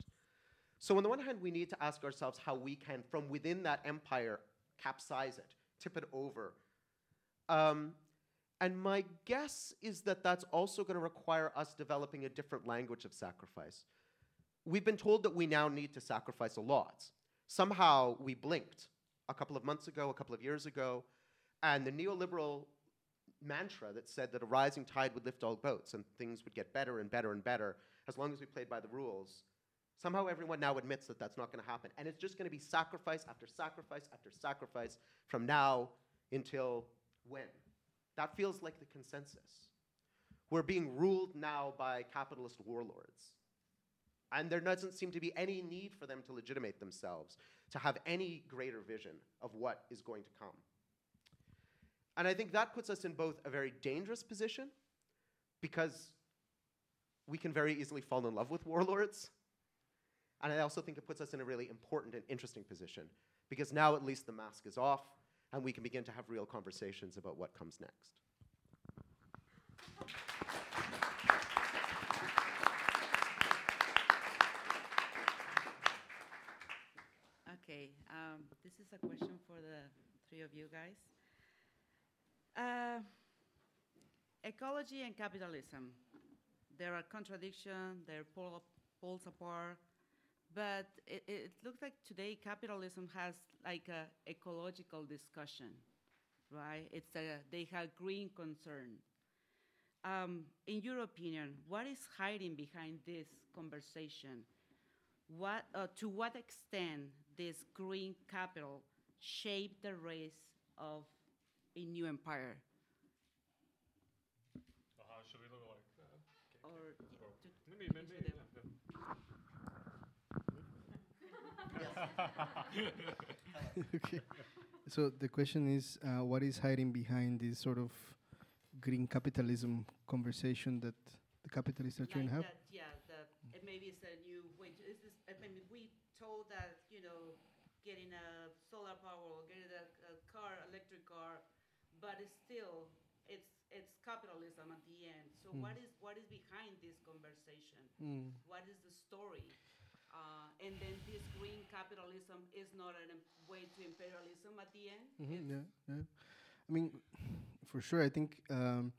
So, on the one hand, we need to ask ourselves how we can, from within that empire, capsize it, tip it over, um, and my guess is that that's also going to require us developing a different language of sacrifice. We've been told that we now need to sacrifice a lot. Somehow we blinked a couple of months ago, a couple of years ago, and the neoliberal mantra that said that a rising tide would lift all boats and things would get better and better and better as long as we played by the rules. Somehow everyone now admits that that's not going to happen. And it's just going to be sacrifice after sacrifice after sacrifice from now until when? That feels like the consensus. We're being ruled now by capitalist warlords. And there doesn't seem to be any need for them to legitimate themselves, to have any greater vision of what is going to come. And I think that puts us in both a very dangerous position because we can very easily fall in love with warlords. And I also think it puts us in a really important and interesting position because now at least the mask is off and we can begin to have real conversations about what comes next. Okay, um, this is a question for the three of you guys. Uh, ecology and capitalism. There are contradictions, they're pole, poles apart, but it, it looks like today capitalism has like a ecological discussion, right? It's a, they have green concern. Um, in your opinion, what is hiding behind this conversation? What, uh, to what extent this green capital shape the race of a new empire. Uh-huh, should we look like that? Or yeah, to- Maybe, to maybe. the- okay. So the question is, uh, what is hiding behind this sort of green capitalism conversation that the capitalists are trying to have? that, yeah, the, it maybe it's a new way to, is this, I mean, we told that, you know, getting a solar power or getting a, a car, electric car, but it's still, it's, it's capitalism at the end. So Mm. what is, what is behind this conversation? Mm. What is the story? Uh, and then this green capitalism is not a way to imperialism at the end. Mhm, yeah, yeah. I mean, for sure. I think um,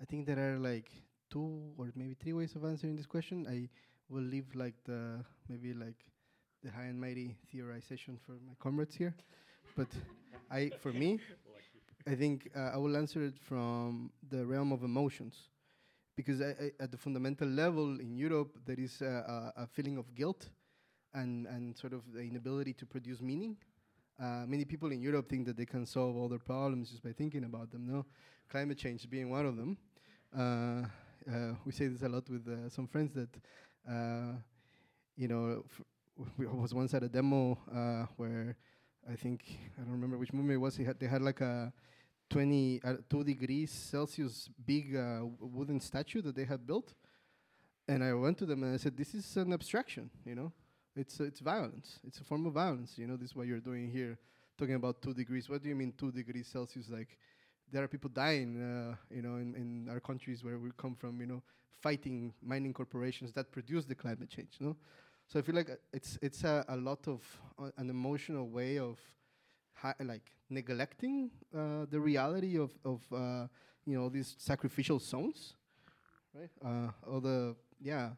I think there are like two or maybe three ways of answering this question. I will leave like the maybe like the high and mighty theorization for my comrades here, but I, for me, I think uh, I will answer it from the realm of emotions, because I, I, at the fundamental level in Europe there is a, a, a feeling of guilt, and and sort of the inability to produce meaning. Uh, many people in Europe think that they can solve all their problems just by thinking about them. No, climate change being one of them. Uh, uh, we say this a lot with uh, some friends that, uh, you know, we was once at a demo uh, where I think I don't remember which movement it was. They had, they had like a 20 uh, two degrees Celsius big uh, wooden statue that they had built, and I went to them and I said, "This is an abstraction, you know." It's uh, it's violence. It's a form of violence. You know, this is what you're doing here, talking about two degrees. What do you mean two degrees Celsius? Like, there are people dying. Uh, you know, in, in our countries where we come from. You know, fighting mining corporations that produce the climate change. No, so I feel like uh, it's it's a, a lot of uh, an emotional way of hi- like neglecting uh, the reality of of uh, you know these sacrificial zones, right? Uh, all the yeah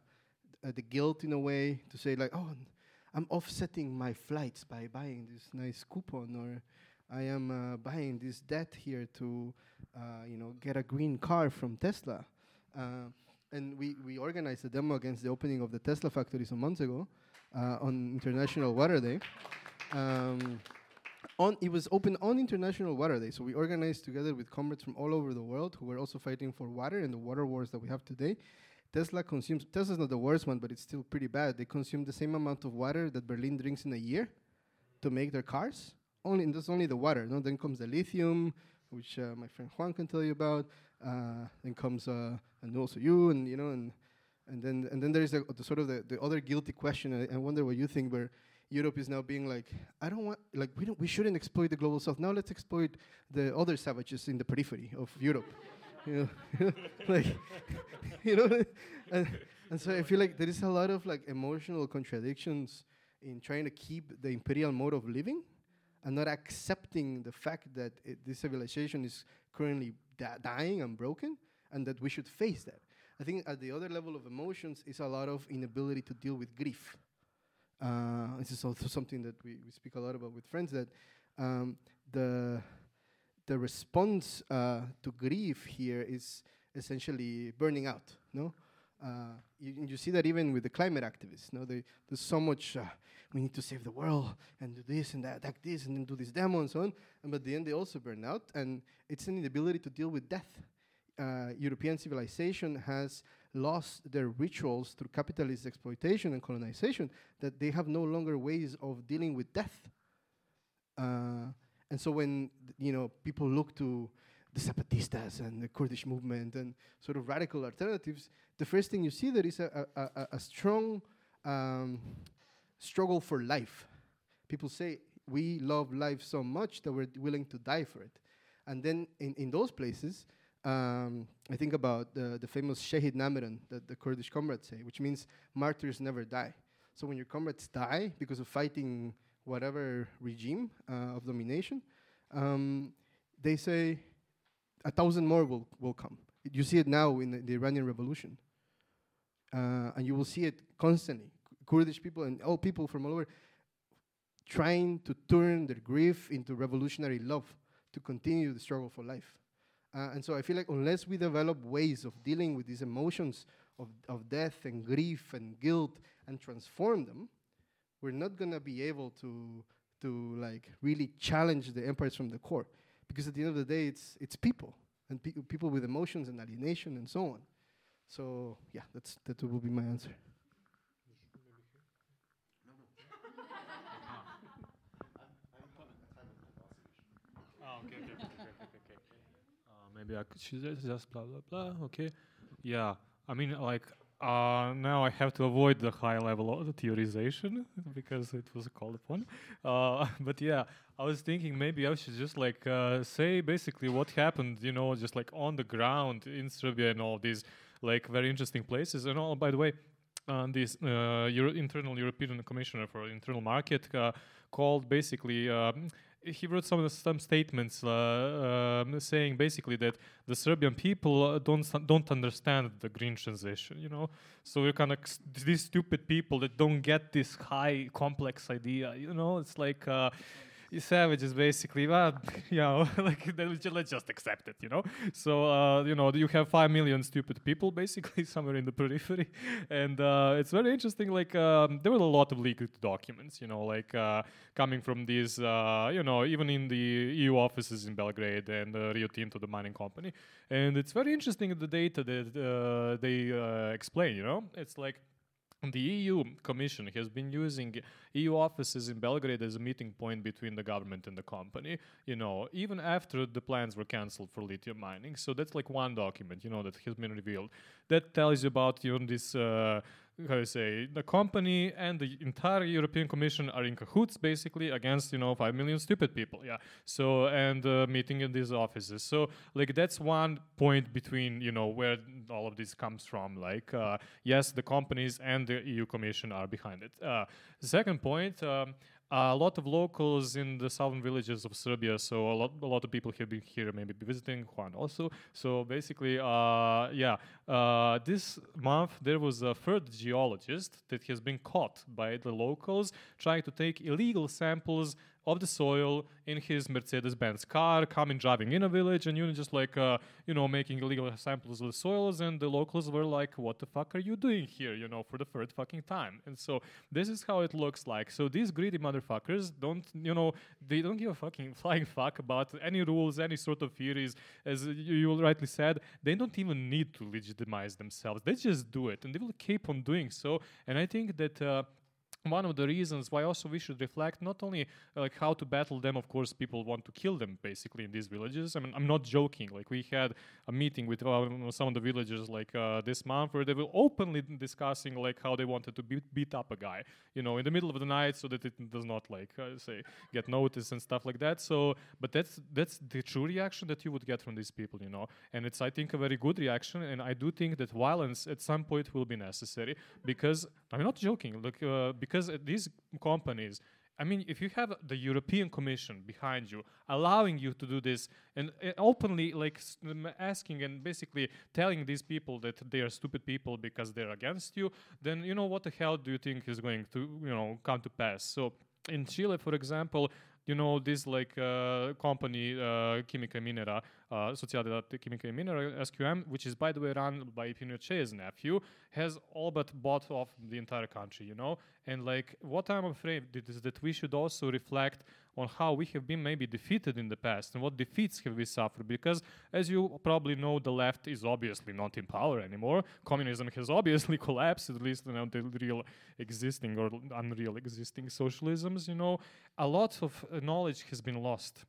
uh, the guilt in a way to say like, oh, I'm offsetting my flights by buying this nice coupon, or I am uh, buying this debt here to, uh, you know, get a green car from Tesla. Uh, and we, we organized a demo against the opening of the Tesla factory some months ago uh, on International Water Day. Um, on it was open on International Water Day, so we organized together with comrades from all over the world who were also fighting for water and the water wars that we have today. Tesla consumes Tesla's not the worst one, but it's still pretty bad. They consume the same amount of water that Berlin drinks in a year to make their cars. Only and that's only the water. No, then comes the lithium, which uh, my friend Juan can tell you about. Uh, then comes uh, and also you, and you know, and and then and then there is the, the sort of the, the other guilty question. I, I wonder what you think, where Europe is now being like, I don't want, like we don't, we shouldn't exploit the global south. Now let's exploit the other savages in the periphery of Europe. you know, like you know, and, and so I feel like there is a lot of like emotional contradictions in trying to keep the imperial mode of living and not accepting the fact that it, this civilization is currently dying and broken and that we should face that. I think at the other level of emotions is a lot of inability to deal with grief. Uh, this is also something that we, we speak a lot about with friends that um, the the response uh, to grief here is essentially burning out. No, uh, you, you see that even with the climate activists. They, there's so much. Uh, we need to save the world and do this and that, attack this and then do this demo and so on. And but at the end, they also burn out, and it's an inability to deal with death. Uh, European civilization has lost their rituals through capitalist exploitation and colonization that they have no longer ways of dealing with death. Uh, and so when you know people look to the Zapatistas and the Kurdish movement and sort of radical alternatives, the first thing you see there is a, a, a, a strong um, struggle for life. People say we love life so much that we're willing to die for it. And then in, in those places, um, I think about the, the famous Shahid Namiran that the Kurdish comrades say, which means martyrs never die. So when your comrades die because of fighting whatever regime uh, of domination, um, they say a thousand more will, will come. You see it now in the, the Iranian revolution. Uh, and you will see it constantly. Kurdish people and all people from all over trying to turn their grief into revolutionary love to continue the struggle for life. Uh, and so I feel like unless we develop ways of dealing with these emotions of, of death and grief and guilt and transform them, we're not going to be able to to like really challenge the empires from the core, because at the end of the day, it's it's people and pe- people with emotions and alienation and so on. So yeah, that's that will be my answer. Oh, okay, okay, okay, okay, okay, okay. Uh, maybe I could just, just blah blah blah. Okay, yeah. I mean, like uh, now I have to avoid the high level of the theorization because it was called upon. Uh, but yeah, I was thinking maybe I should just like uh, say basically what happened, you know, just like on the ground in Serbia and all these like very interesting places. And all, by the way, uh, this uh, Euro internal European Commissioner for Internal Market uh, called basically. Um, he wrote some some statements uh, um, saying basically that the Serbian people uh, don't don't understand the green transition. You know, so we're kind of these stupid people that don't get this high complex idea. You know, it's like. Uh, savages basically well you know like let's just accept it you know? So uh, you know you have five million stupid people basically somewhere in the periphery. And uh, it's very interesting like um, there were a lot of leaked documents you know like uh, coming from these uh, you know even in the EU offices in Belgrade and uh, Rio Tinto the mining company. And it's very interesting the data that uh, they explain you know? It's like the EU Commission has been using EU offices in Belgrade as a meeting point between the government and the company, you know, even after the plans were cancelled for lithium mining. So that's like one document, you know, that has been revealed. That tells you about, you know, this uh, how you say the company and the entire European Commission are in cahoots basically against you know five million stupid people. Yeah. So and uh, meeting in these offices. So like that's one point between you know where all of this comes from. Like uh, yes, the companies and the EU Commission are behind it. Uh, second point. Um, a lot of locals in the southern villages of Serbia. So a lot, a lot of people have been here, maybe visiting Juan also. So basically, uh, yeah, uh, this month there was a third geologist that has been caught by the locals trying to take illegal samples of the soil in his Mercedes-Benz car, coming driving in a village, and you know, just like uh, you know making illegal samples of the soils, and the locals were like, "What the fuck are you doing here?" You know, for the third fucking time. And so this is how it looks like. So these greedy motherfuckers don't, you know, they don't give a fucking flying fuck about any rules, any sort of theories. As you, you rightly said, they don't even need to legitimize themselves. They just do it, and they will keep on doing so. And I think that. Uh, one of the reasons why also we should reflect not only uh, like how to battle them of course people want to kill them basically in these villages. I mean i'm not joking. Like we had a meeting with uh, some of the villagers like uh, this month where they were openly discussing like how they wanted to beat, beat up a guy you know in the middle of the night so that it does not like uh, say get noticed and stuff like that. So but that's that's the true reaction that you would get from these people you know? And it's i think a very good reaction. And i do think that violence at some point will be necessary because i'm not joking uh, because because these companies I mean, if you have the European Commission behind you, allowing you to do this, and uh, openly like asking and basically telling these people that they are stupid people because they're against you, then you know what the hell do you think is going to you know come to pass? So in Chile, for example, you know this like uh, company uh, Química Minera, uh, Sociedad Química SQM, which is by the way run by Pinochet's nephew, has all but bought off the entire country. You know, and like what I'm afraid is that we should also reflect on how we have been maybe defeated in the past and what defeats have we suffered. Because as you probably know, the left is obviously not in power anymore. Communism has obviously collapsed, at least you know, the real existing or unreal existing socialisms. You know, a lot of uh, knowledge has been lost.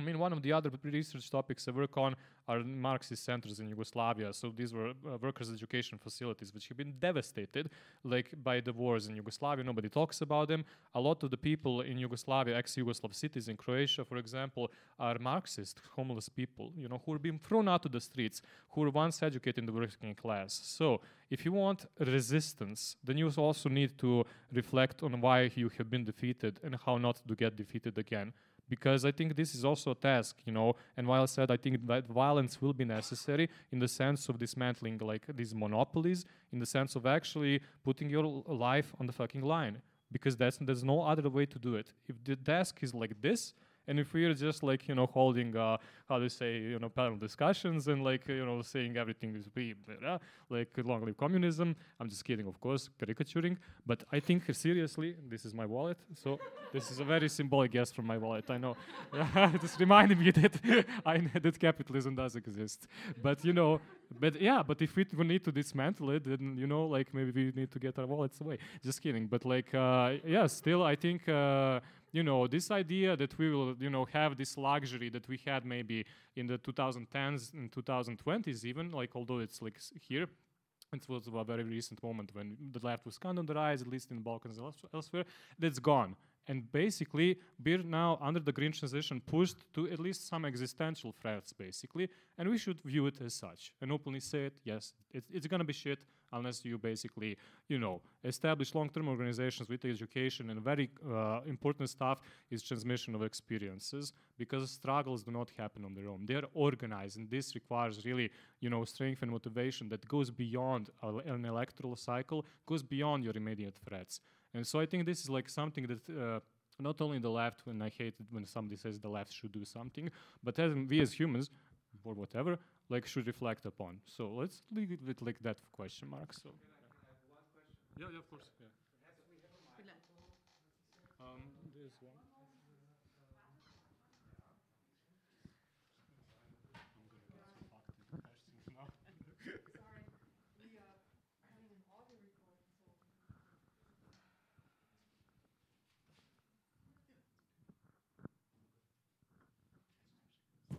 I mean, one of the other research topics I work on are Marxist centers in Yugoslavia. So these were uh, workers' education facilities which have been devastated, like by the wars in Yugoslavia. Nobody talks about them. A lot of the people in Yugoslavia, ex-Yugoslav cities in Croatia, for example, are Marxist, homeless people, you know, who are being thrown out to the streets, who were once educated in the working class. So if you want resistance, then you also need to reflect on why you have been defeated and how not to get defeated again because I think this is also a task, you know. And while I said I think that violence will be necessary in the sense of dismantling like these monopolies, in the sense of actually putting your life on the fucking line, because that's there's no other way to do it. If the task is like this, And if we're just like you know holding uh, how to say you know panel discussions and like you know saying everything is we like long live communism, I'm just kidding, of course, caricaturing. But I think seriously, this is my wallet. So this is a very symbolic guest from my wallet. I know, just reminding me that I that capitalism does exist. But you know, but yeah, but if we, we need to dismantle it, then you know, like maybe we need to get our wallets away. Just kidding. But like, uh, yeah, still, I think. Uh, you know, this idea that we will, you know, have this luxury that we had maybe in the 2010s and 2020s even, like although it's like here, it was a very recent moment when the left was kind of on the rise, at least in the Balkans and elsewhere. That's gone. And basically, we're now under the green transition pushed to at least some existential threats, basically, and we should view it as such and openly say it. Yes, it's, it's gonna be shit unless you basically, you know, establish long-term organizations with education and very uh, important stuff is transmission of experiences because struggles do not happen on their own. They're organized, and this requires really, you know, strength and motivation that goes beyond an electoral cycle, goes beyond your immediate threats. And so I think this is like something that uh, not only the left, when I hate it when somebody says the left should do something, but as we as humans, or whatever, like should reflect upon. So let's leave it with like that question mark. So. Yeah, yeah, of course. Yeah. Um, there's one.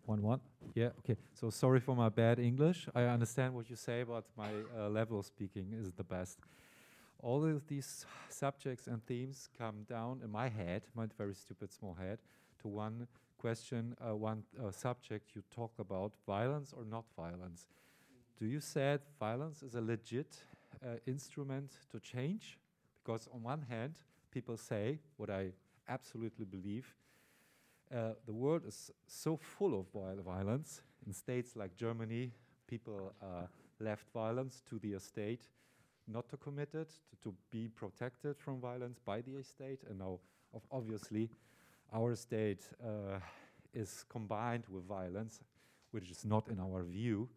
One one. Yeah. Okay. So sorry for my bad English. I understand what you say, but my uh, level of speaking isn't the best. All of these subjects and themes come down in my head, my very stupid small head, to one question, uh, one uh, subject you talk about: violence or not violence. Do you said violence is a legit uh, instrument to change? Because on one hand, people say what I absolutely believe uh, the world is so full of violence. In states like Germany, people uh, left violence to the state not to commit it, to, to, be protected from violence by the state. And now, obviously, our state uh, is combined with violence, which is not in our view.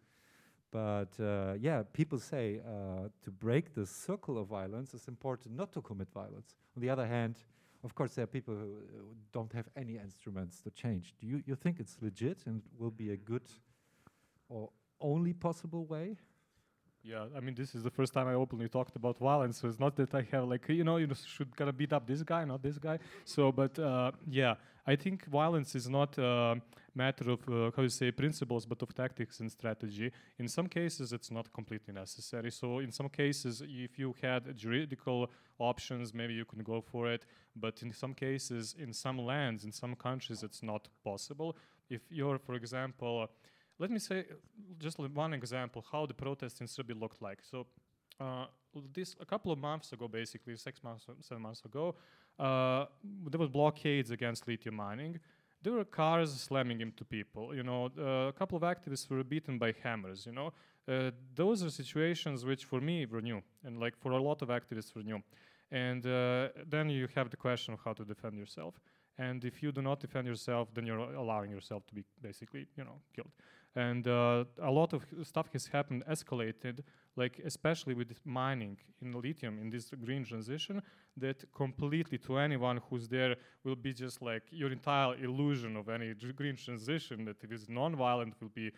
But uh, yeah, people say uh, to break the circle of violence, it's important not to commit violence. On the other hand, of course, there are people who don't have any instruments to change. Do you, you think it's legit and will be a good or only possible way? Yeah, I mean, this is the first time I openly talked about violence. So it's not that I have like, you know, you should kind of beat up this guy, not this guy. So, but uh, yeah, I think violence is not a matter of uh, how you say principles, but of tactics and strategy. In some cases, it's not completely necessary. So, in some cases, if you had juridical options, maybe you can go for it. But in some cases, in some lands, in some countries, it's not possible. If you're, for example, let me say just one example how the protests in Serbia looked like. So uh, this a couple of months ago, basically six months, seven months ago, uh, there was blockades against lithium mining. There were cars slamming into people. You know, uh, a couple of activists were beaten by hammers. You know, uh, those are situations which for me were new, and like for a lot of activists were new. And uh, then you have the question of how to defend yourself. And if you do not defend yourself, then you're allowing yourself to be basically, you know, killed and uh, a lot of stuff has happened escalated like especially with mining in lithium in this green transition that completely to anyone who's there will be just like your entire illusion of any green transition that it is non-violent will be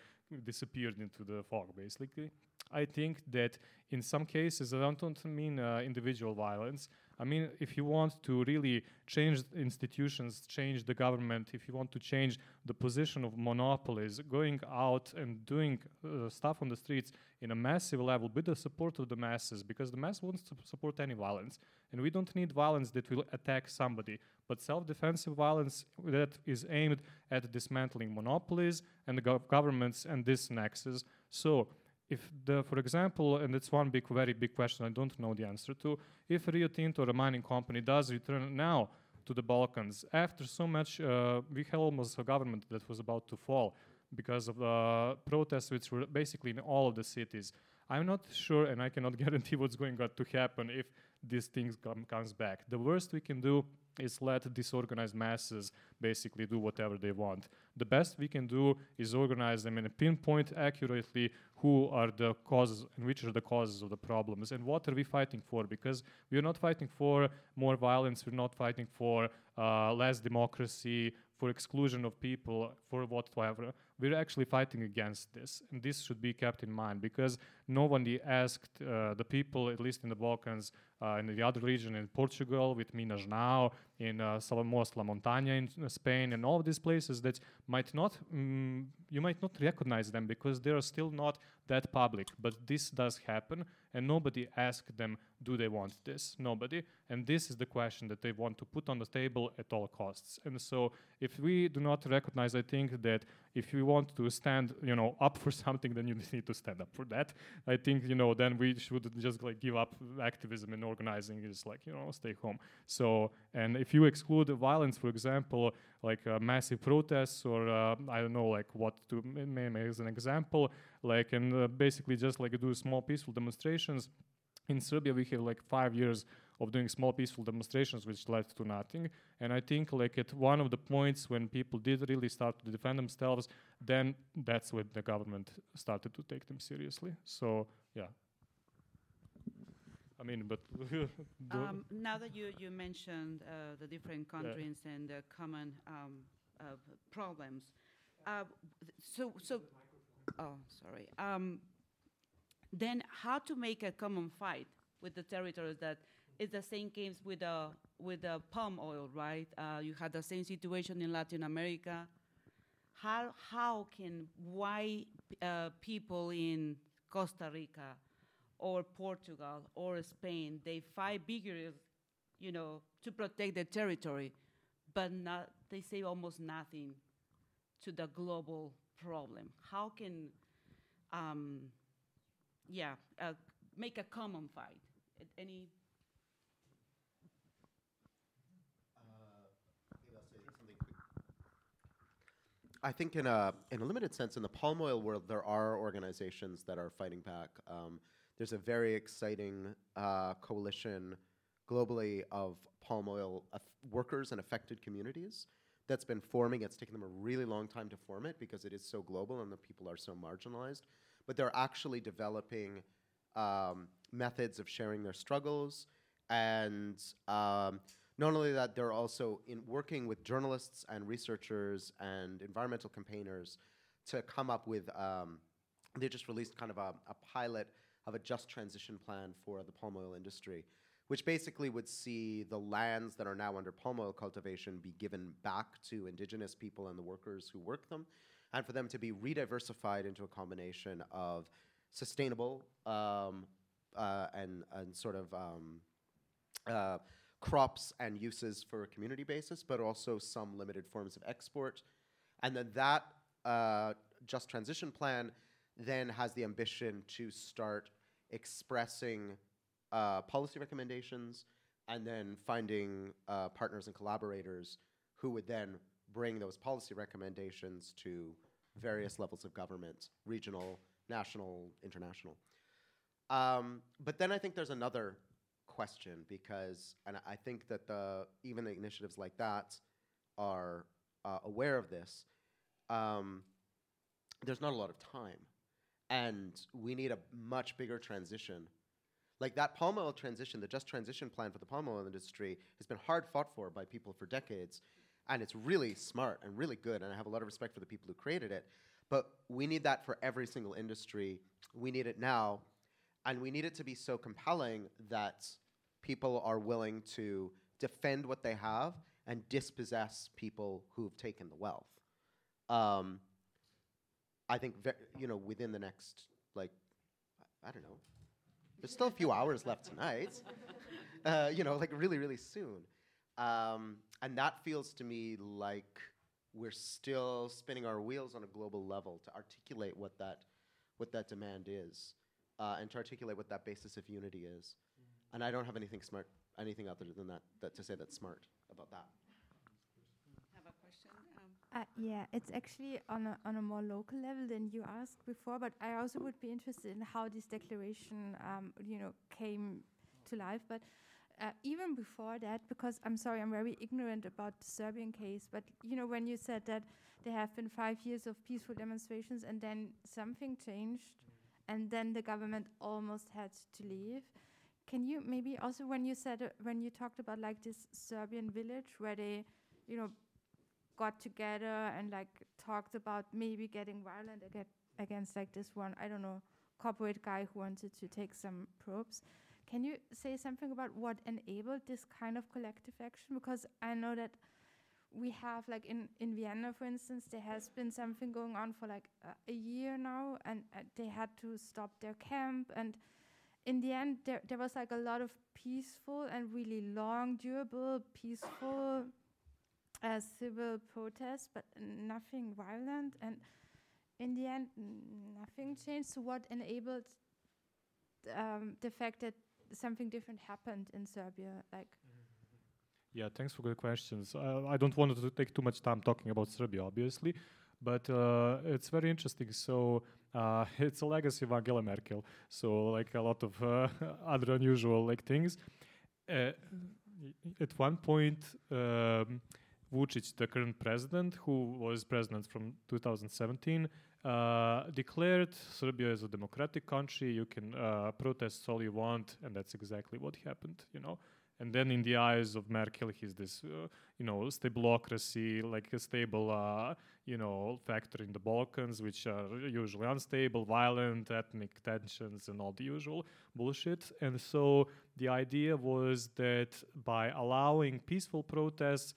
disappeared into the fog basically. I think that in some cases i don't mean uh, individual violence I mean, if you want to really change institutions, change the government, if you want to change the position of monopolies, going out and doing uh, stuff on the streets in a massive level with the support of the masses, because the mass to support any violence. And we don't need violence that will attack somebody, but self-defensive violence that is aimed at dismantling monopolies and the gov governments and this nexus. So if the, for example, and it's one big, very big question I don't know the answer to, if Rio Tinto or a mining company does return now to the Balkans after so much, uh, we had almost a government that was about to fall because of the protests which were basically in all of the cities. I'm not sure, and I cannot guarantee what's going to happen if these things come, comes back. The worst we can do is let disorganized masses basically do whatever they want. The best we can do is organize them and pinpoint accurately who are the causes and which are the causes of the problems and what are we fighting for because we're not fighting for more violence, we're not fighting for uh, less democracy, for exclusion of people, for whatever. We're actually fighting against this, and this should be kept in mind because nobody asked uh, the people, at least in the Balkans, uh, in the other region, in Portugal, with Minas Gerais, in uh, Salvemos La Montaña in Spain, and all of these places that might not, mm, you might not recognize them because they are still not that public. But this does happen, and nobody asked them, do they want this? Nobody. And this is the question that they want to put on the table at all costs. And so, if we do not recognize, I think that if you want to stand, you know, up for something, then you need to stand up for that. I think, you know, then we should just like give up activism and organizing is like, you know, stay home. So, and if you exclude violence, for example, like uh, massive protests or uh, I don't know, like what to name as an example, like and uh, basically just like do small peaceful demonstrations. In Serbia, we have like five years of doing small peaceful demonstrations which led to nothing and i think like at one of the points when people did really start to defend themselves then that's when the government started to take them seriously so yeah I mean, but um, now that you you mentioned uh, the different countries yeah. and the common um, uh, problems, uh, so so, oh sorry. Um, then how to make a common fight with the territories that it's the same case with the with the palm oil, right? Uh, you had the same situation in Latin America. How how can white uh, people in Costa Rica or Portugal or Spain they fight bigger, you know, to protect their territory, but not they say almost nothing to the global problem. How can um, yeah, uh, make a common fight? Any I think in a in a limited sense, in the palm oil world, there are organizations that are fighting back. Um, there's a very exciting uh, coalition globally of palm oil workers and affected communities that's been forming. It's taken them a really long time to form it because it is so global and the people are so marginalized. But they're actually developing um, methods of sharing their struggles and um, not only that, they're also in working with journalists and researchers and environmental campaigners to come up with. Um, they just released kind of a, a pilot of a just transition plan for the palm oil industry, which basically would see the lands that are now under palm oil cultivation be given back to indigenous people and the workers who work them, and for them to be rediversified into a combination of sustainable um, uh, and, and sort of um, uh, crops and uses for a community basis, but also some limited forms of export. And then that uh, just transition plan then has the ambition to start expressing uh, policy recommendations and then finding uh, partners and collaborators who would then bring those policy recommendations to various levels of government regional, national, international. Um, but then I think there's another question because, and I think that the even the initiatives like that are uh, aware of this. Um, there's not a lot of time, and we need a much bigger transition. Like that palm oil transition, the just transition plan for the palm oil industry has been hard fought for by people for decades, and it's really smart and really good. And I have a lot of respect for the people who created it. But we need that for every single industry. We need it now, and we need it to be so compelling that people are willing to defend what they have and dispossess people who've taken the wealth. Um, I think, ve- you know, within the next, like, I don't know, there's still a few hours left tonight, uh, you know, like really, really soon. Um, and that feels to me like we're still spinning our wheels on a global level to articulate what that, what that demand is uh, and to articulate what that basis of unity is. And I don't have anything smart, anything other than that, that to say that's smart about that. Have a question? Um. Uh, yeah, it's actually on a, on a more local level than you asked before, but I also would be interested in how this declaration, um, you know, came to life. But uh, even before that, because I'm sorry, I'm very ignorant about the Serbian case, but you know, when you said that there have been five years of peaceful demonstrations and then something changed, and then the government almost had to leave. Can you maybe also, when you said, uh, when you talked about like this Serbian village where they, you know, got together and like talked about maybe getting violent aga- against like this one, I don't know, corporate guy who wanted to take some probes. Can you say something about what enabled this kind of collective action? Because I know that we have like in, in Vienna, for instance, there has been something going on for like uh, a year now, and uh, they had to stop their camp. And in the end, there there was like a lot of peaceful and really long, durable, peaceful civil protests, but nothing violent. And in the end, nothing changed. So what enabled um, the fact that something different happened in Serbia? Like, Yeah, thanks for good questions. Uh, I don't want to take too much time talking about Serbia, obviously, but uh, it's very interesting. So uh, it's a legacy of Angela Merkel. So like a lot of uh, other unusual like things. Uh, at one point, um, Vucic, the current president, who was president from 2017, uh, declared Serbia as a democratic country. You can uh, protest all you want, and that's exactly what happened. You know. And then, in the eyes of Merkel, he's this, uh, you know, stableocracy, like a stable, uh, you know, factor in the Balkans, which are usually unstable, violent, ethnic tensions, and all the usual bullshit. And so, the idea was that by allowing peaceful protests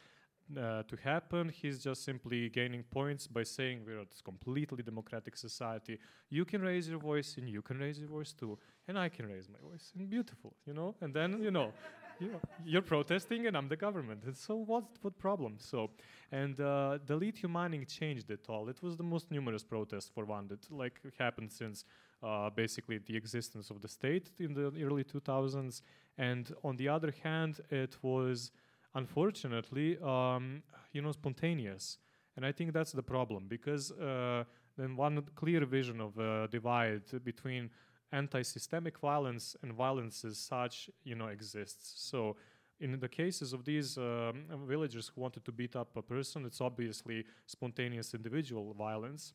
uh, to happen, he's just simply gaining points by saying we're a completely democratic society. You can raise your voice, and you can raise your voice too, and I can raise my voice, and beautiful, you know. And then, you know you know, you're protesting and I'm the government. And so what's what problem? So, and uh, the lithium mining changed it all. It was the most numerous protest for one that like happened since uh, basically the existence of the state in the early 2000s. And on the other hand, it was unfortunately, um, you know, spontaneous. And I think that's the problem because uh, then one clear vision of a divide between anti-systemic violence and violence as such, you know, exists. So in the cases of these um, villagers who wanted to beat up a person, it's obviously spontaneous individual violence,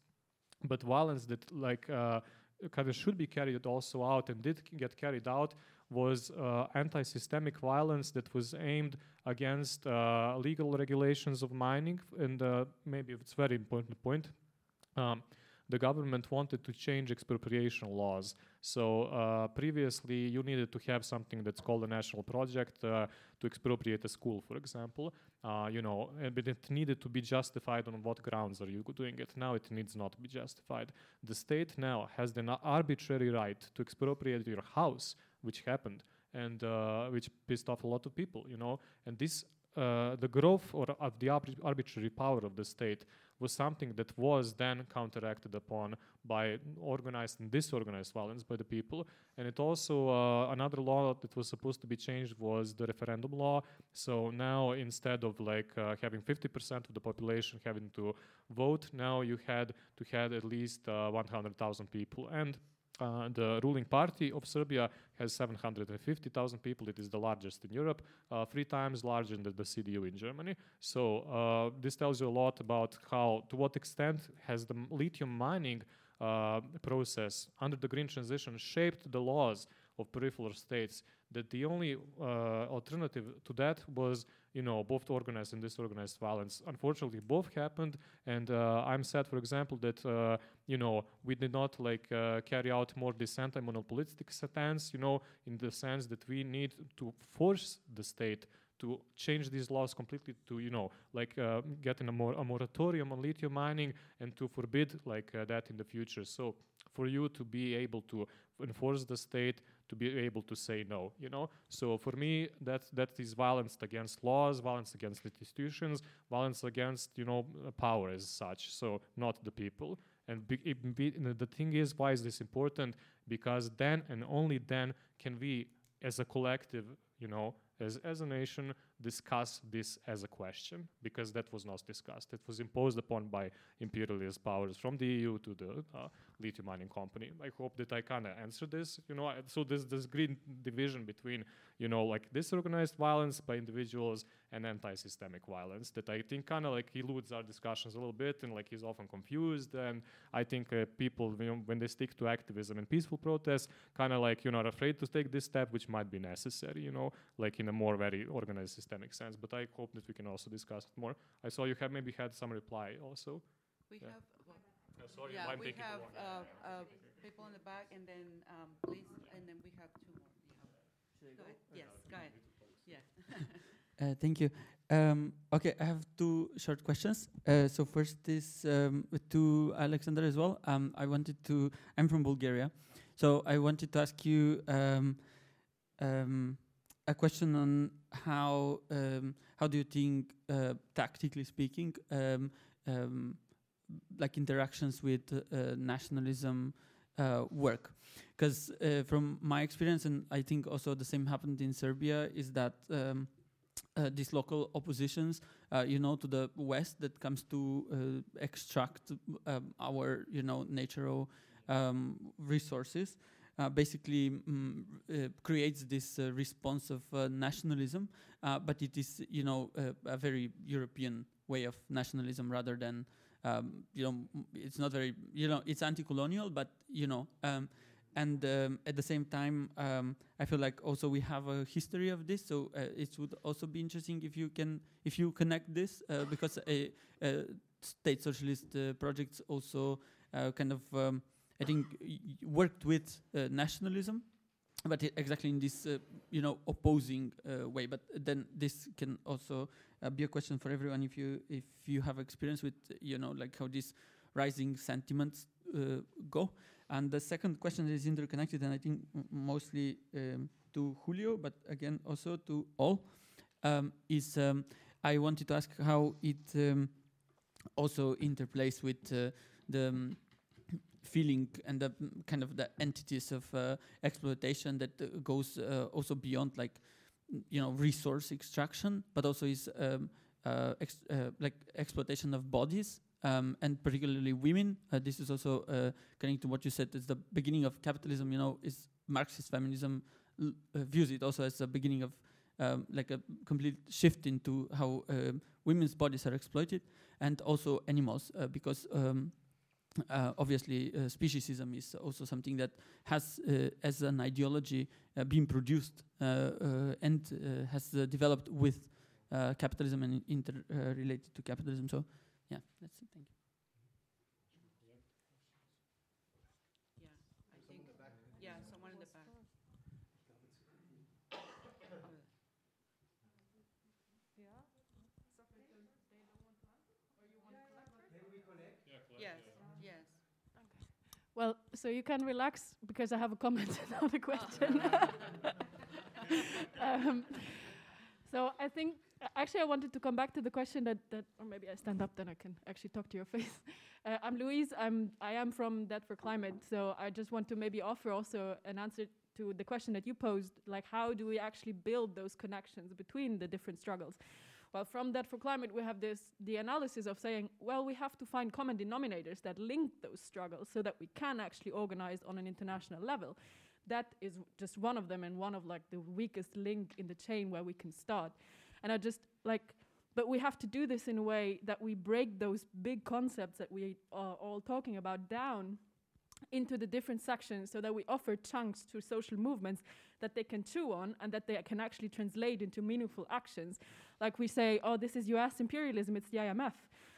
but violence that like uh, kind of should be carried also out and did get carried out was uh, anti-systemic violence that was aimed against uh, legal regulations of mining, and uh, maybe it's very important point. Um, the government wanted to change expropriation laws. So uh, previously, you needed to have something that's called a national project uh, to expropriate a school, for example. Uh, you know, but it needed to be justified on what grounds are you doing it. Now it needs not be justified. The state now has the arbitrary right to expropriate your house, which happened and uh, which pissed off a lot of people. You know, and this. Uh, the growth or of the arbitrary power of the state was something that was then counteracted upon by organized and disorganized violence by the people. And it also, uh, another law that was supposed to be changed was the referendum law. So now instead of like uh, having 50% of the population having to vote, now you had to have at least uh, 100,000 people. And uh, the ruling party of Serbia has 750,000 people. It is the largest in Europe, uh, three times larger than the CDU in Germany. So uh, this tells you a lot about how, to what extent has the lithium mining uh, process under the green transition shaped the laws of peripheral states. That the only uh, alternative to that was you know, both organized and disorganized violence. Unfortunately, both happened, and uh, I'm sad, for example, that uh, you know we did not like uh, carry out more this anti-monopolistic stance, you know, in the sense that we need to force the state to change these laws completely to you know like uh, getting a more a moratorium on lithium mining and to forbid like uh, that in the future so for you to be able to enforce the state to be able to say no you know? So for me that that is violence against laws violence against institutions violence against you know power as such so not the people. And be, be, the thing is why is this important? Because then and only then can we as a collective you know as, as a nation discuss this as a question because that was not discussed. It was imposed upon by imperialist powers from the EU to the uh, lithium mining company. I hope that I kind of answered this. You know, so there's this green division between, you know, like disorganized violence by individuals and anti-systemic violence that I think kind of like eludes our discussions a little bit and like is often confused. And I think uh, people, you know, when they stick to activism and peaceful protests, kind of like, you know, are afraid to take this step, which might be necessary, you know, like in a more very organized systemic sense. But I hope that we can also discuss it more. I saw you have maybe had some reply also. We Yeah. have, sorry, yeah, I'm we taking have long. uh, uh, people in the back, and then um, please, and then we have two more. Go ahead. Yes, go ahead. Yeah. Uh, thank you. Um, okay, I have two short questions. Uh, so first is um, to Aleksandar as well. Um, I wanted to. I'm from Bulgaria, so I wanted to ask you um, um, a question on how um, how do you think, uh, tactically speaking, um, um, like interactions with uh, nationalism uh, work? Because uh, from my experience, and I think also the same happened in Serbia, is that. Um, uh, these local oppositions, uh, you know, to the West that comes to uh, extract um, our, you know, natural um, resources, uh, basically mm, uh, creates this uh, response of nationalism, but it is, you know, a very European way of nationalism rather than, um, you know, it's not very, you know, it's anti-colonial, but you know. Um, and um, at the same time, um, I feel like also we have a history of this, so uh, it would also be interesting if you can if you connect this uh, because a, a state socialist uh, projects also uh, kind of um, I think worked with uh, nationalism, but exactly in this uh, you know opposing uh, way. But then this can also be a question for everyone if you if you have experience with you know like how these rising sentiments uh, go. And the second question is interconnected, and I think mostly um, to Julio, but again also to all, um, is um, I wanted to ask how it um, also interplays with uh, the um, feeling and the kind of the entities of uh, exploitation that uh, goes uh, also beyond like you know resource extraction, but also is um, uh, ex- uh, like exploitation of bodies um, and particularly women. Uh, this is also uh, connecting to what you said. It's the beginning of capitalism. You know, is Marxist feminism uh, views it also as the beginning of um, like a complete shift into how um, women's bodies are exploited, and also animals, uh, because um, uh, obviously uh, speciesism is also something that has, uh, as an ideology, uh, been produced uh, uh, and has developed with capitalism and interrelated to capitalism. So, yeah, that's it. Thank you. Yeah, I think, yeah, someone in the back. Yes, yes. Well, so you can relax because I have a comment, not a question. um, so I think actually I wanted to come back to the question that, that or maybe I stand up then I can actually talk to your face. Uh, I'm Louise. I'm I am from Debt for Climate. So I just want to maybe offer also an answer to the question that you posed, like how do we actually build those connections between the different struggles? Well, from Debt for Climate, we have this the analysis of saying, well, we have to find common denominators that link those struggles so that we can actually organize on an international level. That is just one of them and one of like the weakest link in the chain where we can start. And I just like, but we have to do this in a way that we break those big concepts that we are all talking about down into the different sections so that we offer chunks to social movements that they can chew on and that they can actually translate into meaningful actions. Like we say, oh, this is US imperialism, it's the IMF.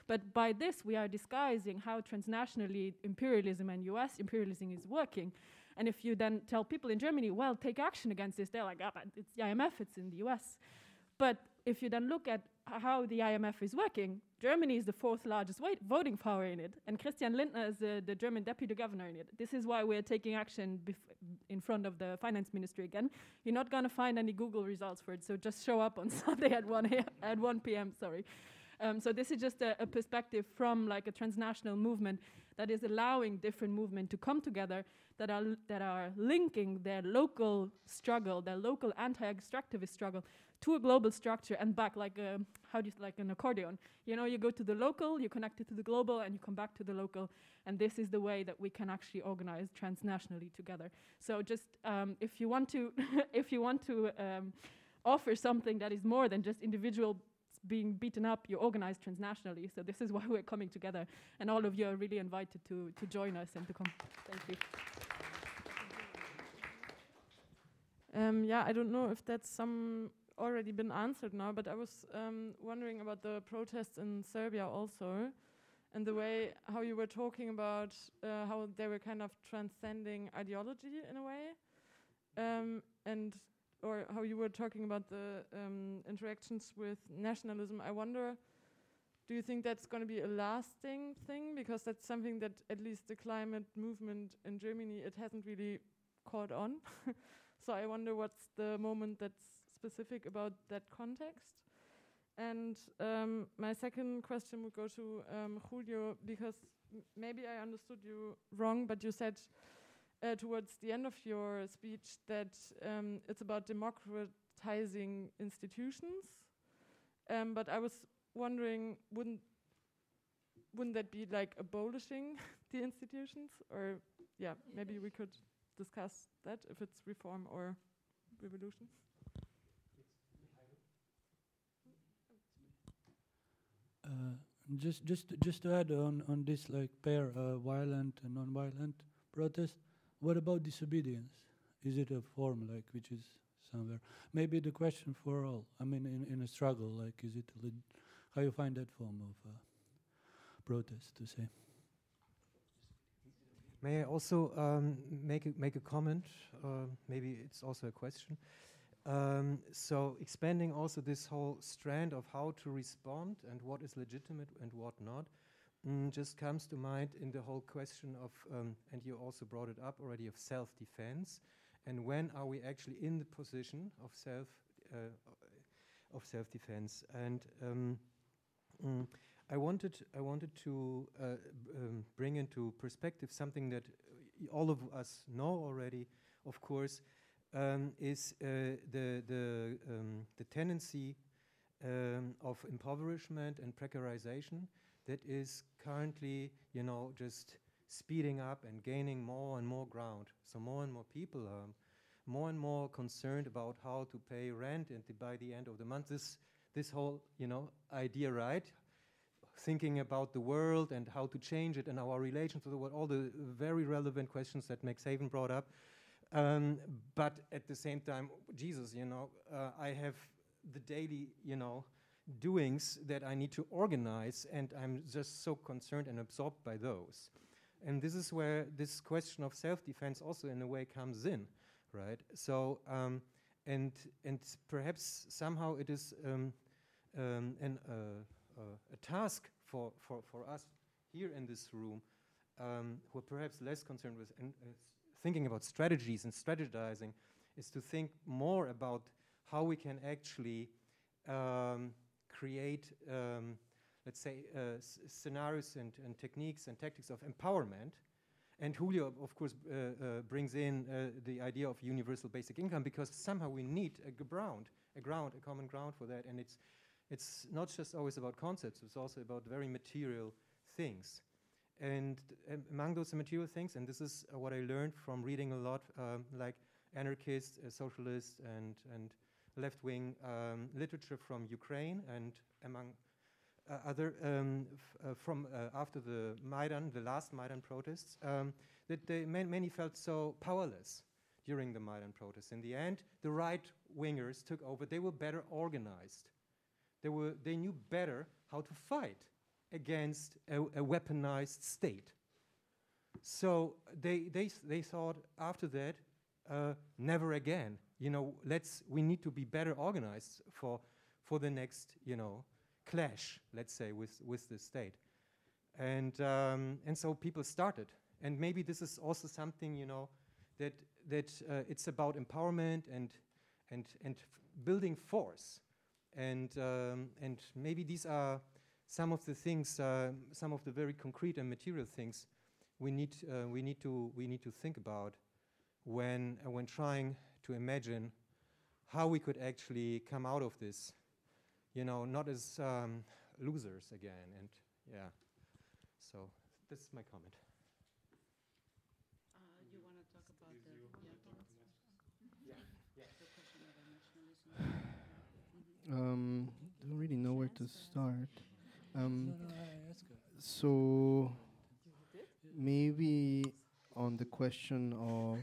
But by this, we are disguising how transnationally imperialism and US imperialism is working. And if you then tell people in Germany, well, take action against this, they're like, ah, but it's the IMF, it's in the US. But if you then look at how the IMF is working, Germany is the fourth largest voting power in it, and Christian Lindner is uh, the German deputy governor in it. This is why we're taking action in front of the finance ministry again. You're not going to find any Google results for it, so just show up on Sunday at 1 a- at 1 p.m. Sorry. Um, so this is just a, a perspective from like a transnational movement that is allowing different movements to come together, that are that are linking their local struggle, their local anti-extractivist struggle, to a global structure and back, like a, how do you like an accordion? You know, you go to the local, you connect it to the global, and you come back to the local. And this is the way that we can actually organize transnationally together. So just um, if you want to, if you want to. Um, offer something that is more than just individual being beaten up, you organize transnationally. So this is why we're coming together. And all of you are really invited to, to join us and to come. Thank you. Um, yeah, I don't know if that's some already been answered now, but I was um, wondering about the protests in Serbia also, and the way how you were talking about uh, how they were kind of transcending ideology in a way, um, and or how you were talking about the um, interactions with nationalism. I wonder, do you think that's going to be a lasting thing? Because that's something that at least the climate movement in Germany it hasn't really caught on. so I wonder what's the moment that's specific about that context. And um, my second question would go to um, Julio because maybe I understood you wrong, but you said uh, towards the end of your speech that um, it's about democratizing institutions. Um, but I was wondering, wouldn't wouldn't that be like abolishing the institutions? Or yeah, maybe we could discuss that if it's reform or revolution. Uh, just just just to add on on this like pair uh, violent and non-violent protest what about disobedience? Is it a form like which is somewhere? Maybe the question for all. I mean, in, in a struggle, like is it how you find that form of uh, protest to say? May I also um, make a, make a comment? Uh, maybe it's also a question. Um, so expanding also this whole strand of how to respond and what is legitimate and what not mm, just comes to mind in the whole question of, um, and you also brought it up already, of self-defense, and when are we actually in the position of self uh, of self-defense? And um, mm, I wanted I wanted to uh, um, bring into perspective something that all of us know already, of course, um, is uh, the the um, the tendency um, of impoverishment and precarization that is currently, you know, just speeding up and gaining more and more ground. So more and more people are more and more concerned about how to pay rent and by the end of the month. This, this whole, you know, idea, right? Thinking about the world and how to change it and our relations to the world, all the very relevant questions that Max Haiven brought up. Um, but at the same time, Jesus, you know, uh, I have the daily, you know, doings that I need to organize, and I'm just so concerned and absorbed by those. And this is where this question of self-defense also, in a way, comes in, right? So, um, and and perhaps somehow it is um, um, an, uh, uh, a task for, for, for us here in this room um, who are perhaps less concerned with uh, thinking about strategies and strategizing is to think more about how we can actually um, create, um, let's say, uh, scenarios and, and, techniques and tactics of empowerment. And Julio, of course, uh, uh, brings in uh, the idea of universal basic income because somehow we need a ground, a ground, a common ground for that. And it's, it's not just always about concepts, it's also about very material things. And among those material things, and this is uh, what I learned from reading a lot, um, like anarchists, uh, socialists, and, and left wing um, literature from Ukraine and among uh, other um, uh, from uh, after the Maidan, the last Maidan protests, um, that they man many felt so powerless during the Maidan protests. In the end, the right wingers took over. They were better organized. They were they knew better how to fight against a, a weaponized state. So they they they thought after that, uh, never again you know, let's, we need to be better organized for, for the next, you know, clash, let's say, with, with the state. And, um, and so people started. And maybe this is also something, you know, that, that uh, it's about empowerment and, and, and building force. And, um, and maybe these are some of the things, uh, some of the very concrete and material things we need uh, we need to we need to think about when uh, when trying to imagine how we could actually come out of this, you know, not as um, losers again. And yeah, so this is my comment. Uh, you want to talk about the, yeah, the question? Um, don't really know where to start. Um, No, no, I ask her. so maybe on the question of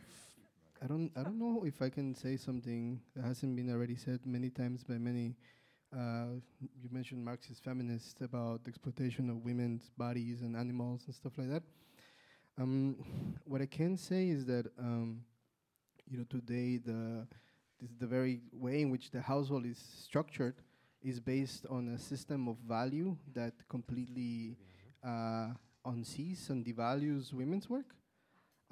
I don't I don't know if I can say something that hasn't been already said many times by many. Uh, you mentioned Marxist feminists about the exploitation of women's bodies and animals and stuff like that. Um, what I can say is that um, you know today the this the very way in which the household is structured is based on a system of value that completely uh, unsees and devalues women's work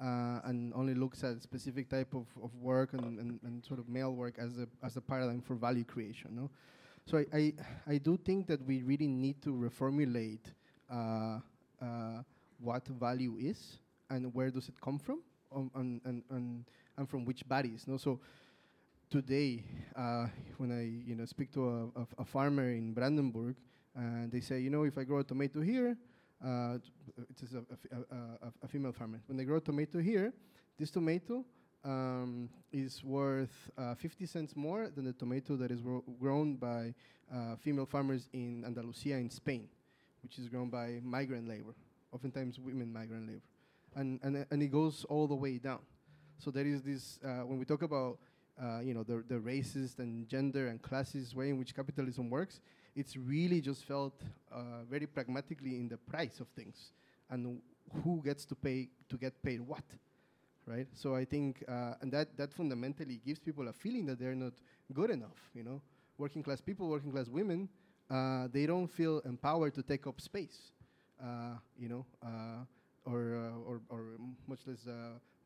uh, and only looks at specific type of, of work and, and, and sort of male work as a, as a paradigm for value creation. No? So I, I, I do think that we really need to reformulate uh, uh, what value is and where does it come from um, and, and, and, and from which bodies. No? So today, uh, when I you know speak to a, a, a farmer in Brandenburg, and they say, you know, if I grow a tomato here, uh, it is a female farmer. When they grow a tomato here, this tomato um, is worth uh, 50 cents more than the tomato that is gro- grown by uh, female farmers in Andalusia in Spain, which is grown by migrant labor, oftentimes women migrant labor, and and uh, and it goes all the way down. So there is this uh, when we talk about uh, you know the the racist and gender and classist way in which capitalism works, it's really just felt uh, very pragmatically in the price of things and who gets to pay to get paid what, right? So I think uh, and that that fundamentally gives people a feeling that they're not good enough. You know, working class people, working class women, uh, they don't feel empowered to take up space. Uh, you know, or, or or much less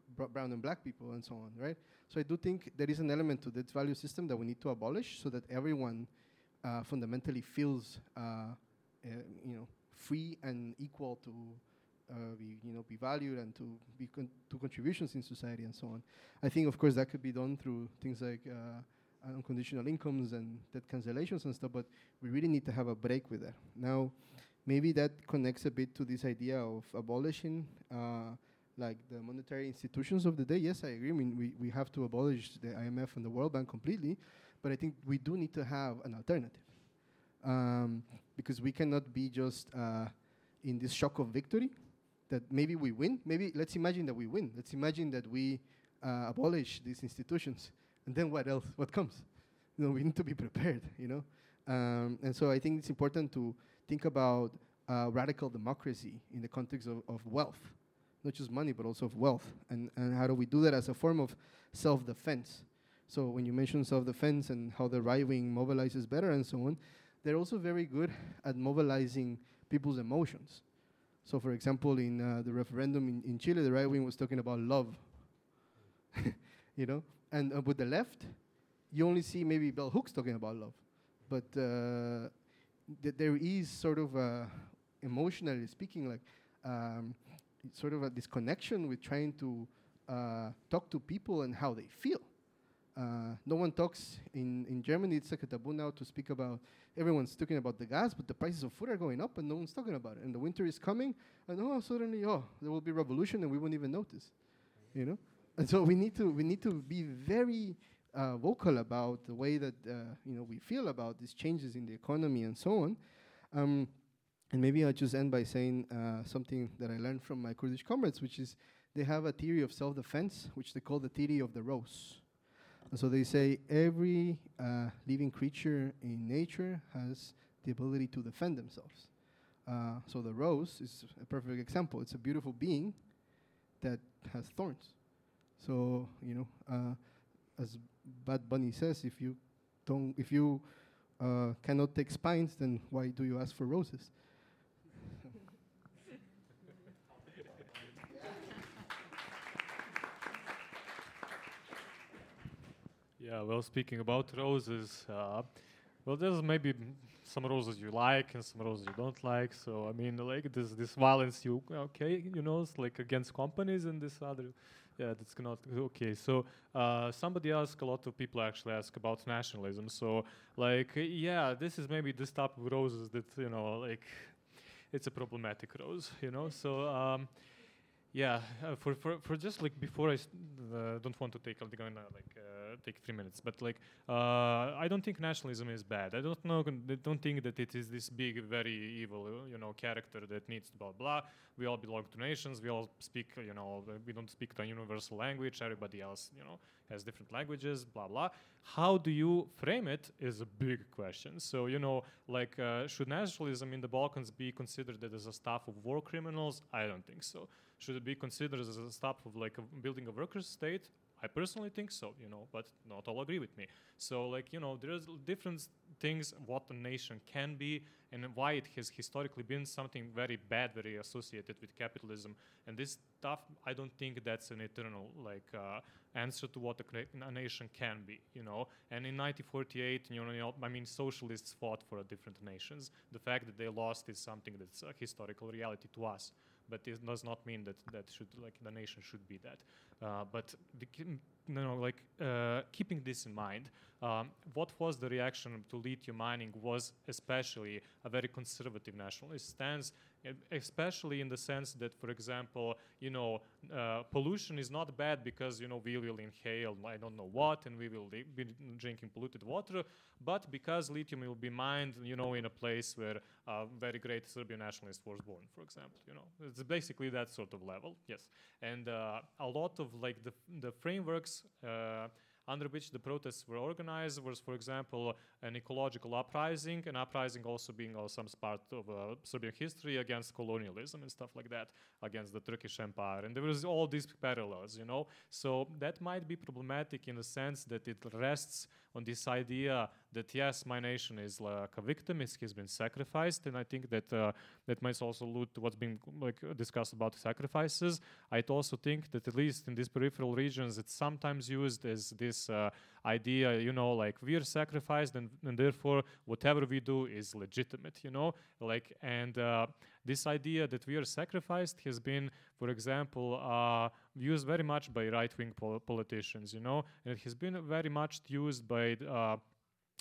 brown and black people and so on, right? So I do think there is an element to that value system that we need to abolish so that everyone uh, fundamentally feels, uh, uh, you know, free and equal to uh, be, you know, be valued and to be con- to contributions in society and so on. I think, of course, that could be done through things like uh, unconditional incomes and debt cancellations and stuff. But we really need to have a break with that. Now, maybe that connects a bit to this idea of abolishing. Uh, like the monetary institutions of the day, yes, I agree. I mean, we, we have to abolish the IMF and the World Bank completely, but I think we do need to have an alternative um, because we cannot be just uh, in this shock of victory that maybe we win. Maybe let's imagine that we win. Let's imagine that we uh, abolish these institutions, and then what else? What comes? You know, we need to be prepared. You know, um, and so I think it's important to think about uh, radical democracy in the context of, of wealth, not just money, but also of wealth, and and how do we do that as a form of self-defense? So when you mention self-defense and how the right wing mobilizes better and so on, they're also very good at mobilizing people's emotions. So, for example, in uh, the referendum in, in Chile, the right wing was talking about love, you know, and uh, with the left, you only see maybe Bell Hooks talking about love, but uh, th- there is sort of a, emotionally speaking, like um, sort of a disconnection with trying to uh, talk to people and how they feel. Uh, no one talks in, in Germany. It's like a taboo now to speak about. Everyone's talking about the gas, but the prices of food are going up, and no one's talking about it. And the winter is coming, and oh, suddenly, oh, there will be revolution, and we won't even notice. You know, and so we need to we need to be very uh, vocal about the way that uh, you know we feel about these changes in the economy and so on. Um, and maybe I'll just end by saying uh, something that I learned from my Kurdish comrades, which is they have a theory of self-defense, which they call the theory of the rose. And so they say every uh, living creature in nature has the ability to defend themselves. Uh, so the rose is a perfect example. It's a beautiful being that has thorns. So you know, uh, as Bad Bunny says, if you don't, if you uh, cannot take spines, then why do you ask for roses? Yeah, well, speaking about roses, uh, well, there's maybe some roses you like and some roses you don't like. So I mean, like this this violence you okay, you know, it's like against companies and this other. Yeah, that's not okay. So uh, somebody asked, a lot of people actually ask about nationalism. So like, yeah, this is maybe this type of roses that you know, like, it's a problematic rose, you know. So um, yeah, uh, for, for for just like before I uh, don't want to take gonna like uh, take three minutes, but like uh, I don't think nationalism is bad. I don't know. I don't think that it is this big, very evil, uh, you know, character that needs blah blah. We all belong to nations. We all speak, you know, we don't speak the universal language. Everybody else, you know, has different languages. Blah blah. How do you frame it is a big question. So you know, like, uh, should nationalism in the Balkans be considered as a staff of war criminals? I don't think so should it be considered as a step of like building a workers state i personally think so you know but not all agree with me. So like you know there's different things what a nation can be and why it has historically been something very bad very associated with capitalism. And this stuff i don't think that's an eternal like uh, answer to what a, nation can be you know? And in 1948 you know, you know i mean socialists fought for different nations. The fact that they lost is something that's a historical reality to us but it does not mean that that should like the nation should be that. Uh, but the, you know, like uh, keeping this in mind, um, what was the reaction to lithium mining was especially a very conservative nationalist stance, especially in the sense that, for example, you know, uh, pollution is not bad because you know we will inhale I don't know what and we will be drinking polluted water, but because lithium will be mined, you know, in a place where a very great Serbian nationalist was born, for example. You know, it's basically that sort of level. Yes, and uh, a lot of like the the frameworks. Uh, under which the protests were organized was, for example, an ecological uprising, an uprising also being also some part of uh, Serbian history against colonialism and stuff like that, against the Turkish Empire. And there was all these parallels, you know. So that might be problematic in the sense that it rests on this idea that yes, my nation is like a victim, it has been sacrificed, and I think that uh, that might also allude to what's been like discussed about sacrifices. I'd also think that at least in these peripheral regions, it's sometimes used as this uh, idea, you know, like we are sacrificed, and, and therefore whatever we do is legitimate, you know, like and. Uh, this idea that we are sacrificed has been, for example, uh, used very much by right-wing pol- politicians, you know, and it has been very much used by uh,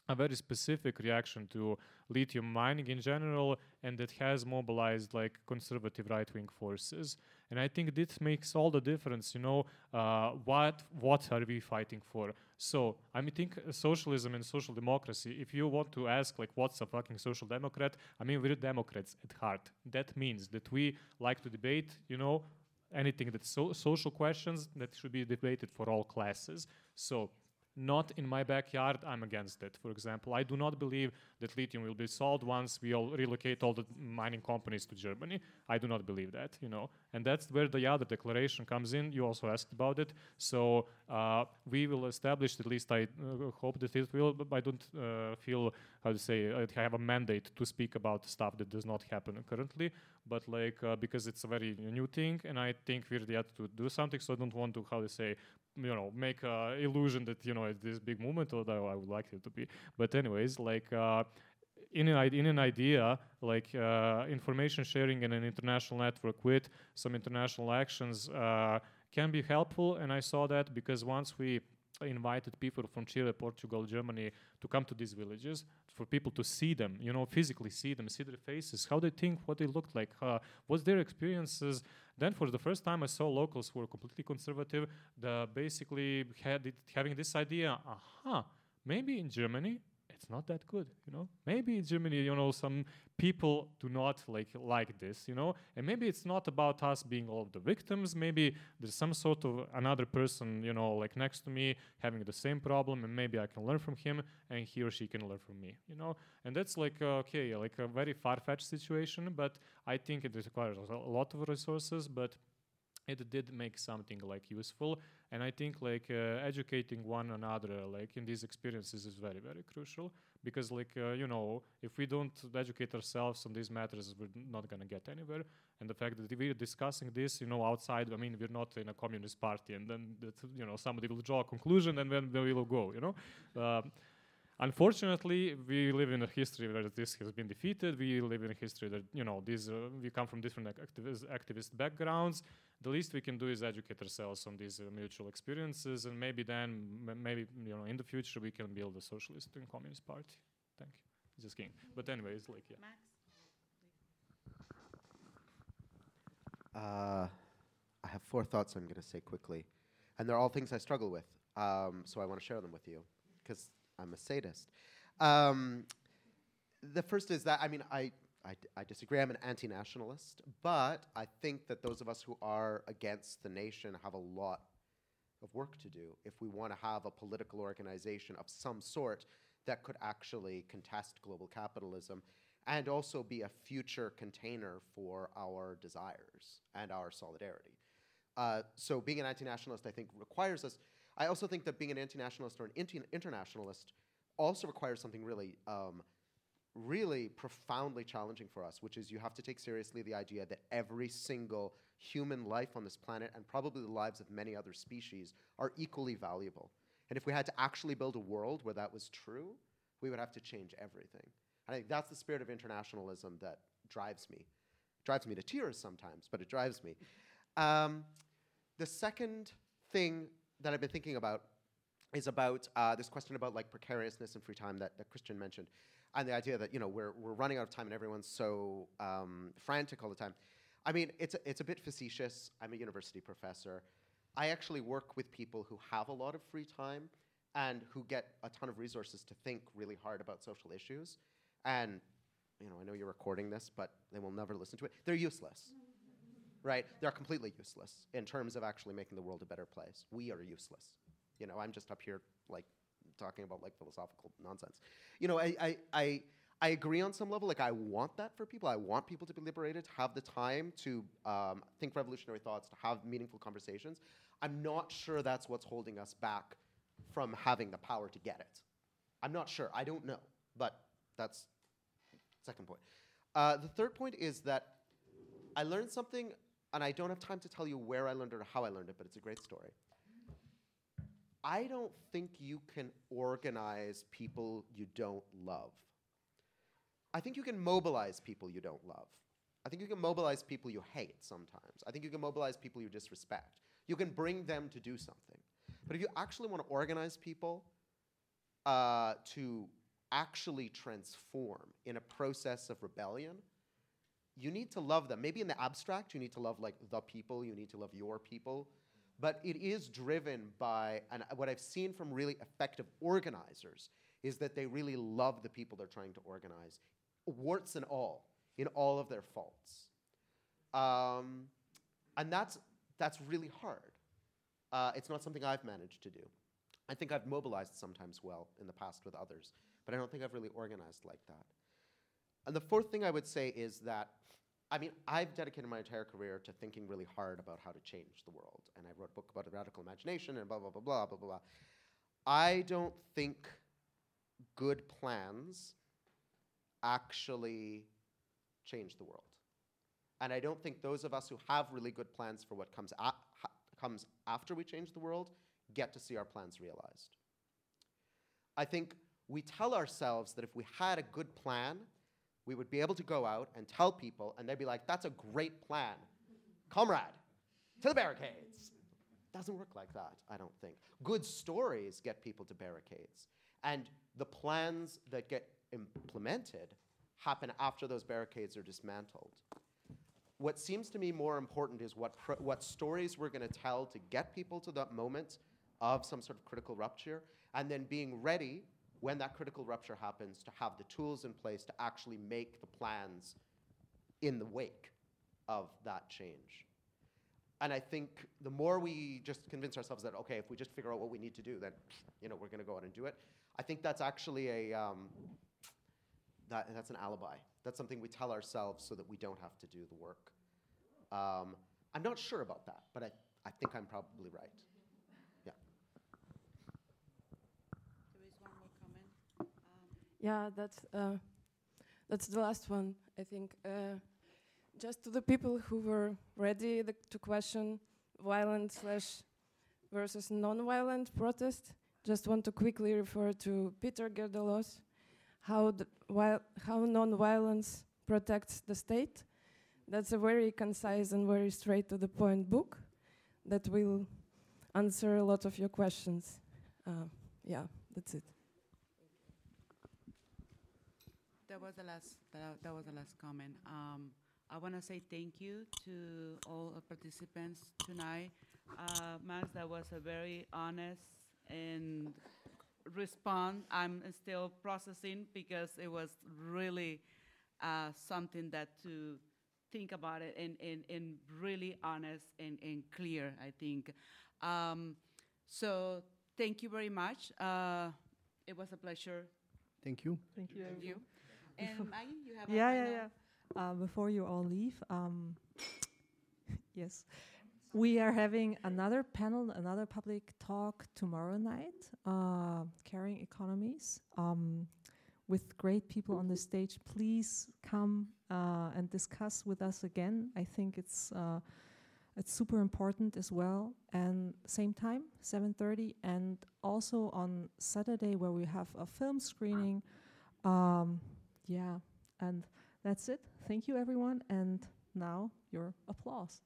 a very specific reaction to lithium mining in general, and that has mobilized like conservative right-wing forces. And I think this makes all the difference. You know, uh, what what are we fighting for? So I mean, think socialism and social democracy. If you want to ask like, what's a fucking social democrat? I mean, we're Democrats at heart. That means that we like to debate. You know, anything that's so- social questions that should be debated for all classes. So not in my backyard, I'm against it. For example, I do not believe that lithium will be sold once we all relocate all the mining companies to Germany. I do not believe that, you know. And that's where the other declaration comes in. You also asked about it. So uh, we will establish, at least I uh, hope that it will, but I don't uh, feel, how to say, I have a mandate to speak about stuff that does not happen currently. But like, uh, because it's a very new thing, and I think we're yet to do something, so I don't want to, how to say, you know make a illusion that you know it's this big movement although i would like it to be. But anyways like uh, in an, in an idea like uh, information sharing and an international network with some international actions uh, can be helpful. And i saw that because once we invited people from chile portugal germany to come to these villages for people to see them you know physically see them see their faces how they think what they looked like uh, what's their experiences. Then for the first time i saw locals who were completely conservative the basically had it, having this idea aha maybe in germany it's not that good you know? Maybe germany you know some people do not like like this you know? And maybe it's not about us being all the victims. Maybe there's some sort of another person you know like next to me having the same problem and maybe i can learn from him and he or she can learn from me you know? And that's like uh, okay like a very far-fetched situation but i think it requires a lot of resources but it did make something like useful and i think like uh, educating one another like in these experiences is very very crucial because like uh, you know if we don't educate ourselves on these matters we're not going to get anywhere and the fact that we're discussing this you know outside i mean we're not in a communist party and then that you know somebody will draw a conclusion and then we will go you know Um unfortunately, we live in a history where this has been defeated. We live in a history that you know these uh, we come from different activist, activist backgrounds. The least we can do is educate ourselves on these uh, mutual experiences, and maybe then, m- maybe you know, in the future, we can build a socialist and communist party. Thank you. Just kidding. But anyways, like yeah. Uh, I have four thoughts I'm going to say quickly, and they're all things I struggle with. Um, so I want to share them with you because I'm a sadist. Um, the first is that I mean I, I, disagree. I'm an anti-nationalist, but I think that those of us who are against the nation have a lot of work to do if we want to have a political organization of some sort that could actually contest global capitalism and also be a future container for our desires and our solidarity. Uh, so being an anti-nationalist, I think, requires us. I also think that being an anti-nationalist or an inti- internationalist also requires something really, um, really profoundly challenging for us, which is you have to take seriously the idea that every single human life on this planet and probably the lives of many other species are equally valuable. And if we had to actually build a world where that was true, we would have to change everything. And I think that's the spirit of internationalism that drives me. Drives me to tears sometimes, but it drives me. Um, the second thing that I've been thinking about is about uh, this question about like precariousness and free time that, that Krystian mentioned, and the idea that you know we're, we're running out of time and everyone's so um, frantic all the time. I mean, it's a, it's a bit facetious. I'm a university professor. I actually work with people who have a lot of free time and who get a ton of resources to think really hard about social issues. And you know, I know you're recording this, but they will never listen to it. They're useless right? They're completely useless in terms of actually making the world a better place. We are useless. You know, I'm just up here like talking about like philosophical nonsense. You know, I, I, I, I agree on some level. Like, I want that for people. I want people to be liberated, to have the time to um, think revolutionary thoughts, to have meaningful conversations. I'm not sure that's what's holding us back from having the power to get it. I'm not sure. I don't know. But that's second point. Uh, the third point is that I learned something, and I don't have time to tell you where I learned it or how I learned it, but it's a great story. I don't think you can organize people you don't love. I think you can mobilize people you don't love. I think you can mobilize people you hate sometimes. I think you can mobilize people you disrespect. You can bring them to do something. But if you actually want to organize people uh, to actually transform in a process of rebellion, you need to love them. Maybe in the abstract, you need to love like the people, you need to love your people. But it is driven by, and what I've seen from really effective organizers is that they really love the people they're trying to organize, warts and all, in all of their faults. Um, and that's, that's really hard. Uh, it's not something I've managed to do. I think I've mobilized sometimes well in the past with others, but I don't think I've really organized like that. And the fourth thing I would say is that, I mean, I've dedicated my entire career to thinking really hard about how to change the world. And I wrote a book about radical imagination and blah, blah, blah, blah, blah, blah, blah. I don't think good plans actually change the world. And I don't think those of us who have really good plans for what comes, a- comes after we change the world get to see our plans realized. I think we tell ourselves that if we had a good plan, we would be able to go out and tell people, and they'd be like, that's a great plan. Comrade, to the barricades. Doesn't work like that, I don't think. Good stories get people to barricades. And the plans that get implemented happen after those barricades are dismantled. What seems to me more important is what, what stories we're going to tell to get people to that moment of some sort of critical rupture, and then being ready when that critical rupture happens to have the tools in place to actually make the plans in the wake of that change. And I think the more we just convince ourselves that, okay, if we just figure out what we need to do, then, you know, we're going to go out and do it. I think that's actually a, um, that, that's an alibi. That's something we tell ourselves so that we don't have to do the work. Um, I'm not sure about that, but I, I think I'm probably right. Yeah. There is one more comment. Um, Yeah, that's uh, that's the last one. I think uh, just to the people who were ready the, to question violent slash versus non-violent protest. just want to quickly refer to Peter Gelderloos, how, the, how non-violence protects the state. That's a very concise and very straight to the point book that will answer a lot of your questions. Uh, yeah, that's it. That was the last. That, that was the last comment. Um, I want to say thank you to all the participants tonight. Uh, Max, that was a very honest and response. I'm still processing because it was really uh, something that to think about it and, and, and really honest and, and clear, I think. Um, so thank you very much. Uh, it was a pleasure. Thank you. Thank you. Thank you. And Maggie, you have yeah, yeah, yeah. Uh, before you all leave, um, yes, we are having another panel, another public talk tomorrow night, uh, caring economies, um, with great people on the stage. Please come uh, and discuss with us again. I think it's uh, it's super important as well. And same time, 7:30, and also on Saturday where we have a film screening. Um, yeah, and that's it. Thank you, everyone. And now your applause.